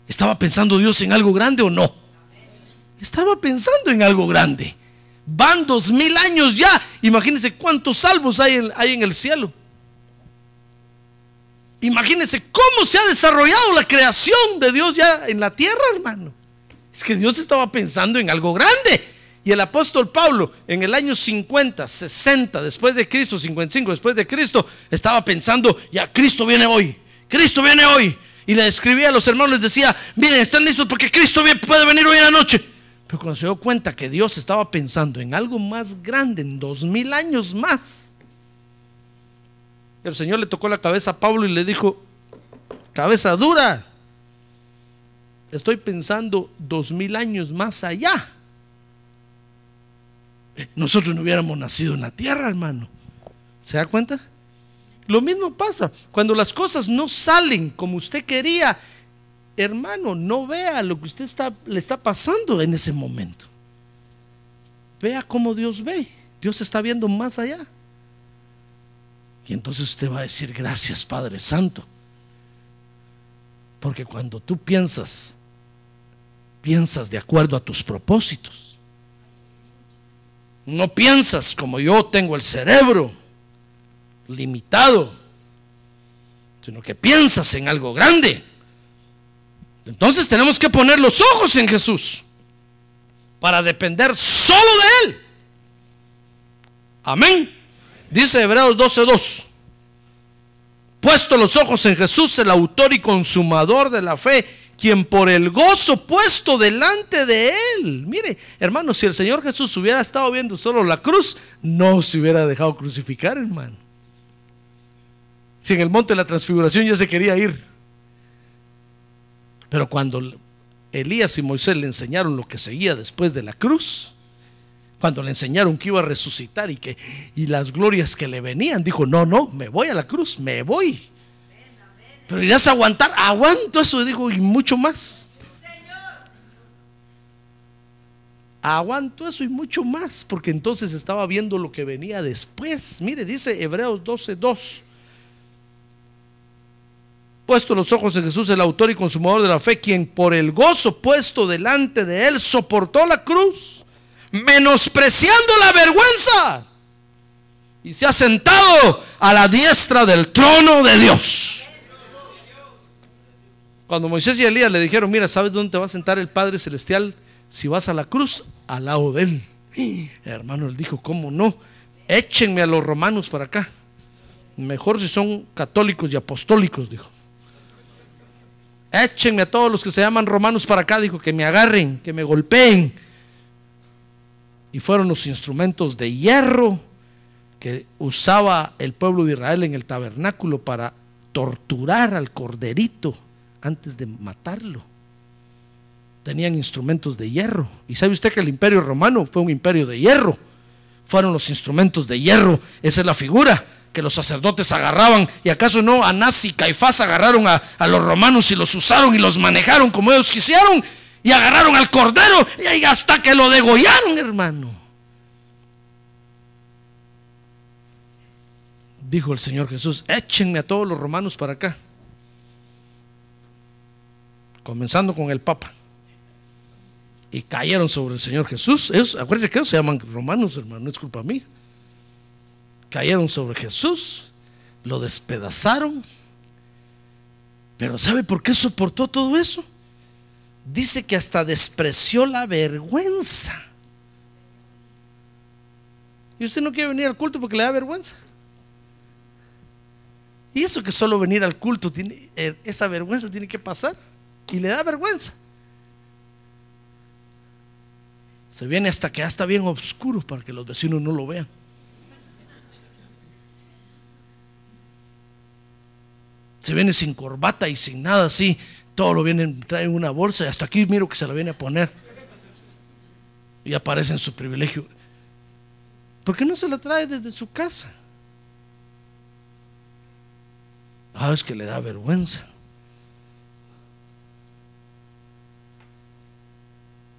¿Estaba pensando Dios en algo grande o no? Estaba pensando en algo grande. Van dos mil años ya. Imagínense cuántos salvos hay en, hay en el cielo. Imagínense cómo se ha desarrollado la creación de Dios ya en la tierra, hermano. Es que Dios estaba pensando en algo grande. Y el apóstol Pablo en el año 50, 60 después de Cristo, 55 después de Cristo, estaba pensando, ya Cristo viene hoy, Cristo viene hoy, y le escribía a los hermanos, les decía, miren, están listos porque Cristo puede venir hoy en la noche. Pero cuando se dio cuenta que Dios estaba pensando en algo más grande, en dos mil años más, el Señor le tocó la cabeza a Pablo y le dijo, cabeza dura, estoy pensando dos mil años más allá. Nosotros no hubiéramos nacido en la tierra, hermano. ¿Se da cuenta? Lo mismo pasa cuando las cosas no salen como usted quería. Hermano, no vea lo que usted está, le está pasando en ese momento. Vea cómo Dios ve. Dios está viendo más allá. Y entonces usted va a decir, gracias Padre Santo. Porque cuando tú piensas, piensas de acuerdo a tus propósitos. No piensas como yo tengo el cerebro limitado, sino que piensas en algo grande. Entonces tenemos que poner los ojos en Jesús para depender solo de Él. Amén. Dice Hebreos 12:2. Puesto los ojos en Jesús, el autor y consumador de la fe, quien por el gozo puesto delante de Él. Mire, hermano, si el Señor Jesús hubiera estado viendo solo la cruz, no se hubiera dejado crucificar, hermano si en el monte de la transfiguración ya se quería ir. Pero cuando Elías y Moisés le enseñaron lo que seguía después de la cruz, cuando le enseñaron que iba a resucitar y que y las glorias que le venían, dijo, "No, no, me voy a la cruz, me voy." Pero irás a aguantar, aguanto eso, dijo, y mucho más. Aguanto eso y mucho más, porque entonces estaba viendo lo que venía después. Mire, dice Hebreos 12:2 puesto los ojos en Jesús, el autor y consumador de la fe, quien por el gozo puesto delante de él soportó la cruz, menospreciando la vergüenza, y se ha sentado a la diestra del trono de Dios. Cuando Moisés y Elías le dijeron, mira, ¿sabes dónde va a sentar el Padre Celestial si vas a la cruz? Al lado de él. hermano, él dijo, ¿cómo no? Échenme a los romanos para acá. Mejor si son católicos y apostólicos, dijo. Échenme a todos los que se llaman romanos para acá, dijo, que me agarren, que me golpeen. Y fueron los instrumentos de hierro que usaba el pueblo de Israel en el tabernáculo para torturar al corderito antes de matarlo. Tenían instrumentos de hierro. Y sabe usted que el imperio romano fue un imperio de hierro. Fueron los instrumentos de hierro. Esa es la figura que los sacerdotes agarraban. ¿Y acaso no Anás y Caifás agarraron a, a los romanos y los usaron y los manejaron como ellos quisieron? Y agarraron al cordero y hasta que lo degollaron, hermano. Dijo el Señor Jesús, échenme a todos los romanos para acá. Comenzando con el Papa. Y cayeron sobre el Señor Jesús. Ellos, acuérdense que ellos se llaman romanos, hermano, no es culpa mía cayeron sobre Jesús, lo despedazaron. Pero ¿sabe por qué soportó todo eso? Dice que hasta despreció la vergüenza. Y usted no quiere venir al culto porque le da vergüenza. Y eso que solo venir al culto, tiene, eh, esa vergüenza tiene que pasar. Y le da vergüenza. Se viene hasta que ya está bien oscuro para que los vecinos no lo vean. Se viene sin corbata y sin nada así, todo lo vienen, traen una bolsa y hasta aquí miro que se lo viene a poner. Y aparece en su privilegio. ¿Por qué no se la trae desde su casa? Ah, es que le da vergüenza.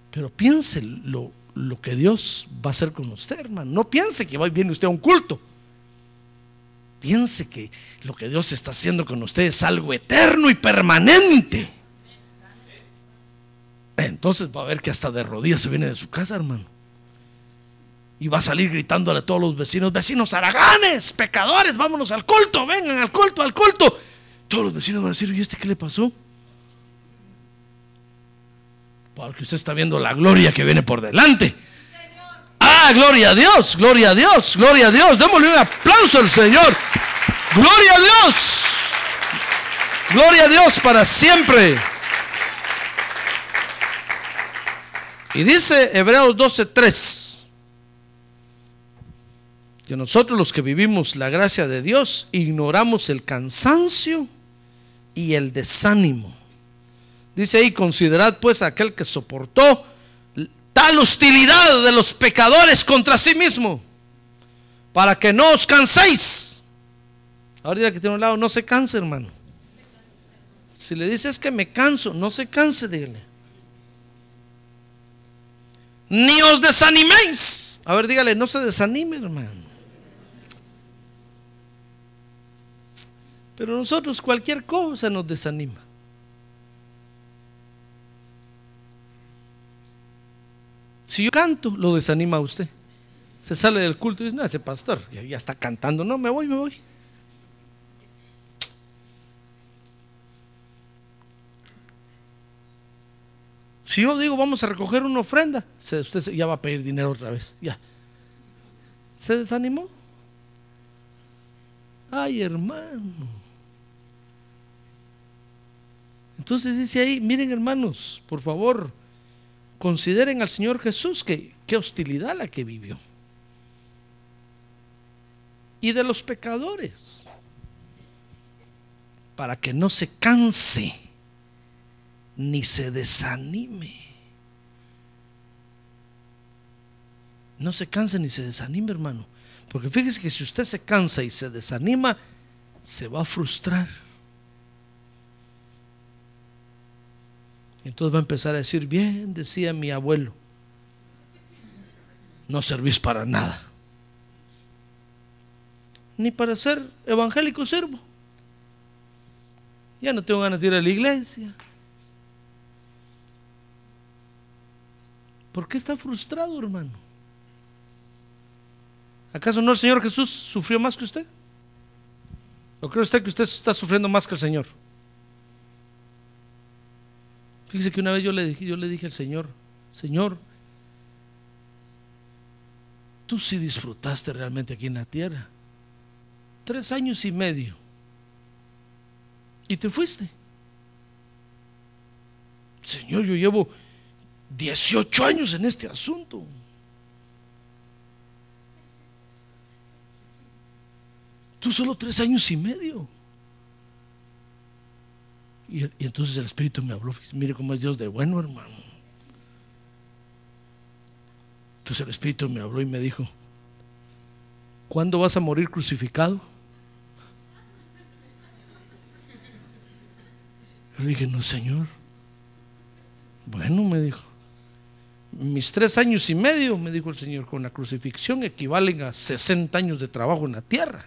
Pero piense lo, lo que Dios va a hacer con usted, hermano. No piense que va viene usted a un culto piense que lo que Dios está haciendo con usted es algo eterno y permanente. Entonces va a ver que hasta de rodillas se viene de su casa, hermano. Y va a salir gritándole a todos los vecinos, vecinos araganes, pecadores, vámonos al culto, vengan al culto, al culto. Todos los vecinos van a decir, ¿y este qué le pasó? Porque usted está viendo la gloria que viene por delante. Ah, gloria a Dios, gloria a Dios, gloria a Dios. Démosle un aplauso al Señor. Gloria a Dios. Gloria a Dios para siempre. Y dice Hebreos 12:3 que nosotros los que vivimos la gracia de Dios ignoramos el cansancio y el desánimo. Dice ahí, considerad pues aquel que soportó tal hostilidad de los pecadores contra sí mismo, para que no os canséis. Ahora que tiene un lado, no se canse, hermano. Si le dices que me canso, no se canse, dígale. Ni os desaniméis. A ver, dígale, no se desanime, hermano. Pero nosotros cualquier cosa nos desanima. Si yo canto, lo desanima a usted. Se sale del culto y dice, no, ese pastor ya, está cantando. No, me voy, me voy. Si yo digo, vamos a recoger una ofrenda, usted ya va a pedir dinero otra vez. Ya. ¿Se desanimó? Ay, hermano. Entonces dice ahí, miren hermanos, por favor, Consideren al Señor Jesús que qué hostilidad la que vivió. Y de los pecadores. Para que no se canse ni se desanime. No se canse ni se desanime, hermano. Porque fíjese que si usted se cansa y se desanima, se va a frustrar. Entonces va a empezar a decir, bien, decía mi abuelo, no servís para nada. Ni para ser evangélico sirvo. Ya no tengo ganas de ir a la iglesia. ¿Por qué está frustrado, hermano? ¿Acaso no el Señor Jesús sufrió más que usted? ¿O cree usted que usted está sufriendo más que el Señor? Fíjese que una vez yo le dije, yo le dije al Señor, Señor, tú sí disfrutaste realmente aquí en la tierra. Tres años y medio. Y te fuiste. Señor, yo llevo 18 años en este asunto. Tú solo tres años y medio. Y, entonces el Espíritu me habló, mire cómo es Dios de bueno, hermano. Entonces el Espíritu me habló y me dijo, ¿cuándo vas a morir crucificado? Yo le dije, no, Señor. Bueno, me dijo, mis tres años y medio, me dijo el Señor, con la crucifixión equivalen a 60 años de trabajo en la tierra.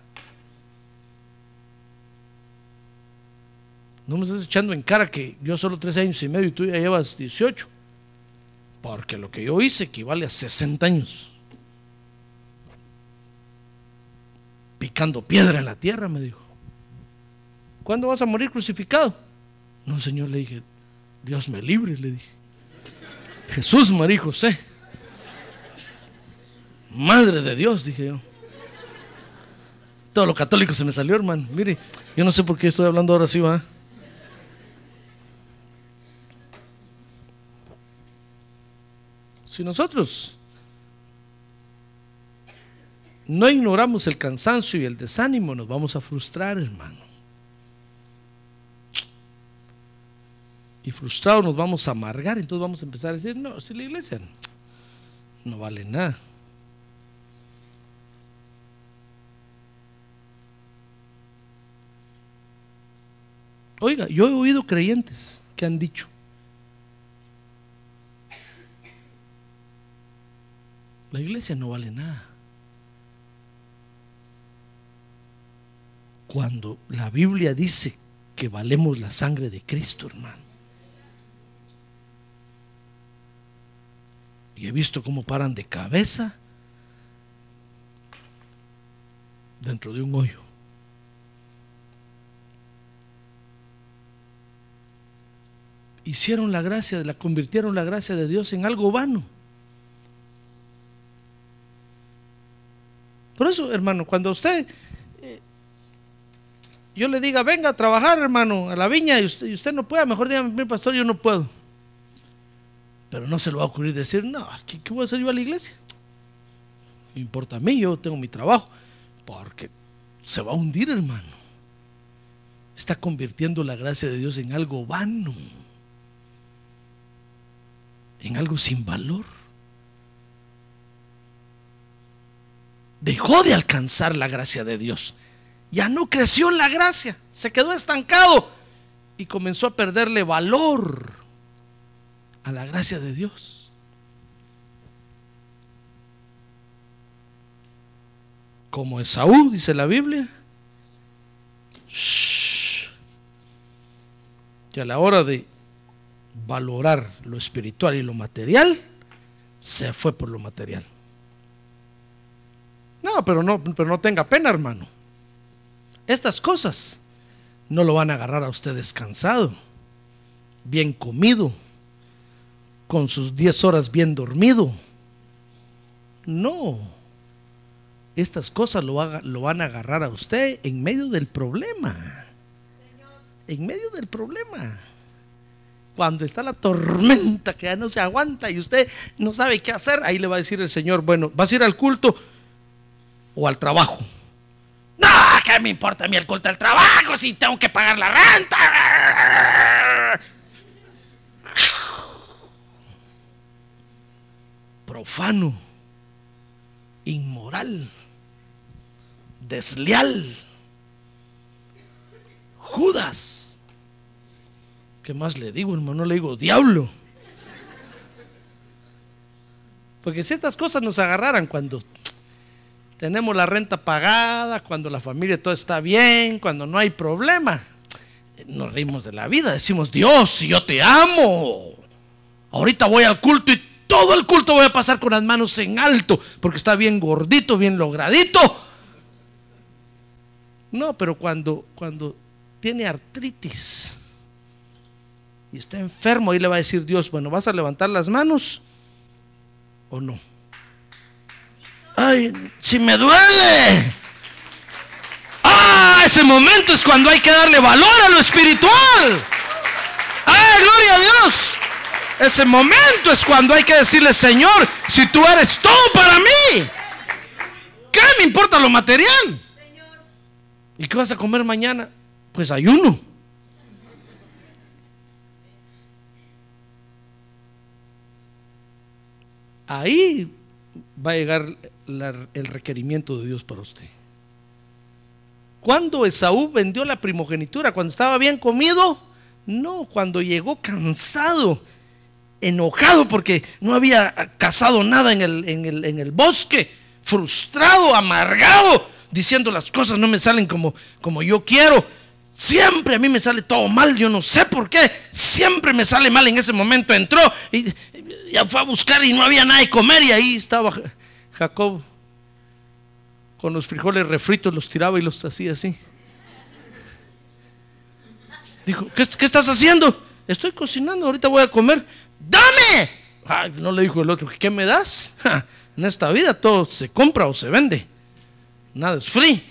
No me estás echando en cara que yo solo tres años y medio y tú ya llevas 18. Porque lo que yo hice equivale a 60 años. Picando piedra en la tierra, me dijo. ¿Cuándo vas a morir crucificado? No, Señor, le dije, Dios me libre, le dije. Jesús, María José. Madre de Dios, dije yo. Todo lo católico se me salió, hermano. Mire, yo no sé por qué estoy hablando ahora así, va. Si nosotros no ignoramos el cansancio y el desánimo, nos vamos a frustrar, hermano. Y frustrados nos vamos a amargar, entonces vamos a empezar a decir, no, si la iglesia no vale nada. Oiga, yo he oído creyentes que han dicho, la iglesia no vale nada. Cuando la Biblia dice que valemos la sangre de Cristo, hermano. Y he visto cómo paran de cabeza dentro de un hoyo. Hicieron la gracia, la convirtieron la gracia de Dios en algo vano. Por eso, hermano, cuando usted, eh, yo le diga, venga a trabajar, hermano, a la viña, y usted, no pueda, mejor dígame, mi pastor, yo no puedo. Pero no se le va a ocurrir decir, no, ¿qué, qué voy a hacer yo a la iglesia? No importa a mí, yo tengo mi trabajo. Porque se va a hundir, hermano. Está convirtiendo la gracia de Dios en algo vano. En algo sin valor. Dejó de alcanzar la gracia de Dios. Ya no creció en la gracia. Se quedó estancado. Y comenzó a perderle valor a la gracia de Dios. Como Esaú, dice la Biblia, que a la hora de valorar lo espiritual y lo material, se fue por lo material. No, pero no, pero no tenga pena, hermano. Estas cosas no lo van a agarrar a usted descansado, bien comido, con sus 10 horas bien dormido. No. Estas cosas lo, haga, lo van a agarrar a usted en medio del problema. En medio del problema. Cuando está la tormenta que ya no se aguanta y usted no sabe qué hacer, ahí le va a decir el Señor, bueno, ¿vas a ir al culto o al trabajo? No, ¿qué me importa a mí el culto al trabajo si tengo que pagar la renta? profano, inmoral, desleal. Judas. ¿Qué más le digo, hermano? Le digo, diablo. Porque si estas cosas nos agarraran cuando tenemos la renta pagada, cuando la familia todo está bien, cuando no hay problema, nos reímos de la vida, decimos, Dios, yo te amo. Ahorita voy al culto y todo el culto voy a pasar con las manos en alto, porque está bien gordito, bien logradito. No, pero cuando, cuando tiene artritis y está enfermo, ahí le va a decir Dios, bueno, ¿vas a levantar las manos o no? Ay, si me duele. Ah, ese momento es cuando hay que darle valor a lo espiritual. Ay, gloria a Dios. Ese momento es cuando hay que decirle, Señor, si tú eres todo para mí, ¿qué me importa lo material? ¿Y qué vas a comer mañana? Pues ayuno. Ahí va a llegar el requerimiento de Dios para usted. Cuando Esaú vendió la primogenitura, cuando estaba bien comido, No, cuando llegó cansado, enojado porque no había cazado nada en el, en el, en el bosque, frustrado, amargado, diciendo las cosas no me salen como, como yo quiero. Siempre a mí me sale todo mal, yo no sé por qué. Siempre me sale mal en ese momento. Entró y ya fue a buscar y no había nada de comer y ahí estaba Jacob con los frijoles refritos, los tiraba y los hacía así. Dijo, ¿qué, qué estás haciendo? Estoy cocinando, ahorita voy a comer. ¡Dame! no le dijo el otro, ¿qué me das? en esta vida todo se compra o se vende. Nada es free.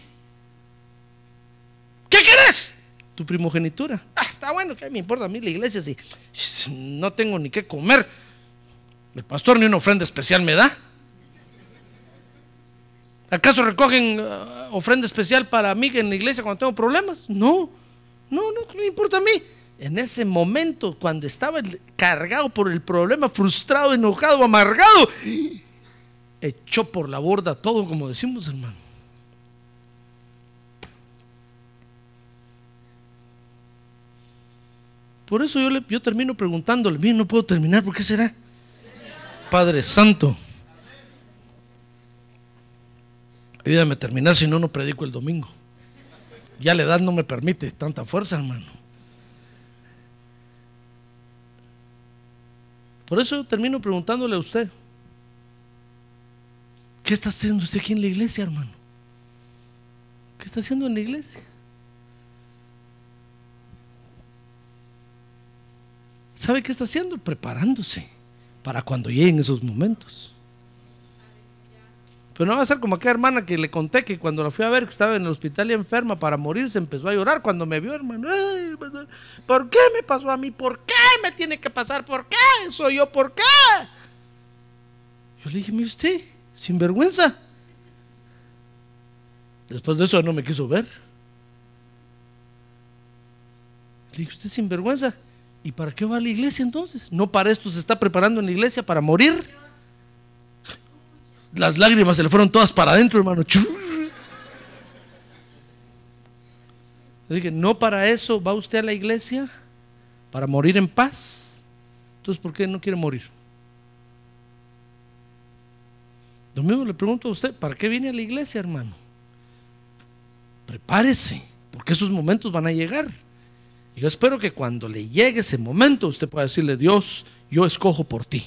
¿Qué quieres? Tu primogenitura. Ah, está bueno, ¿qué me importa a mí la iglesia si no tengo ni qué comer? El pastor ni una ofrenda especial me da. ¿Acaso recogen uh, ofrenda especial para mí en la iglesia cuando tengo problemas? No, no, no, ¿qué me importa a mí? En ese momento, cuando estaba cargado por el problema, frustrado, enojado, amargado, echó por la borda todo, como decimos, hermano. Por eso yo, le, yo termino preguntándole, bien, no puedo terminar, ¿por qué será? Padre Santo, ayúdame a terminar, si no, no predico el domingo. Ya la edad no me permite tanta fuerza, hermano. Por eso termino preguntándole a usted, ¿qué está haciendo usted aquí en la iglesia, hermano? ¿Qué está haciendo en la iglesia? ¿Sabe qué está haciendo? Preparándose para cuando lleguen esos momentos. Pero no va a ser como aquella hermana que le conté que cuando la fui a ver que estaba en el hospital y enferma para morir, se empezó a llorar cuando me vio, hermano. ¿Por qué me pasó a mí? ¿Por qué me tiene que pasar? ¿Por qué? ¿Soy yo? ¿Por qué? Yo le dije, mire usted, sin vergüenza. Después de eso no me quiso ver. Le dije, usted sin vergüenza. ¿Y para qué va a la iglesia entonces? ¿No para esto se está preparando en la iglesia para morir? Las lágrimas se le fueron todas para adentro, hermano. Le dije, no para eso va usted a la iglesia, para morir en paz. Entonces, ¿por qué no quiere morir? Lo mismo le pregunto a usted, ¿para qué viene a la iglesia, hermano? Prepárese, porque esos momentos van a llegar. Y yo espero que cuando le llegue ese momento, usted pueda decirle, Dios, yo escojo por ti.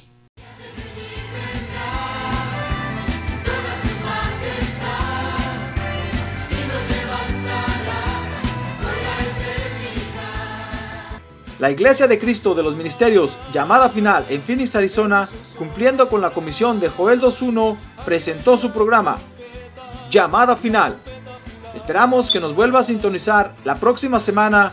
La Iglesia de Cristo de los Ministerios, llamada final en Phoenix, Arizona, cumpliendo con la comisión de Joel 2.1, presentó su programa, Llamada Final. Esperamos que nos vuelva a sintonizar la próxima semana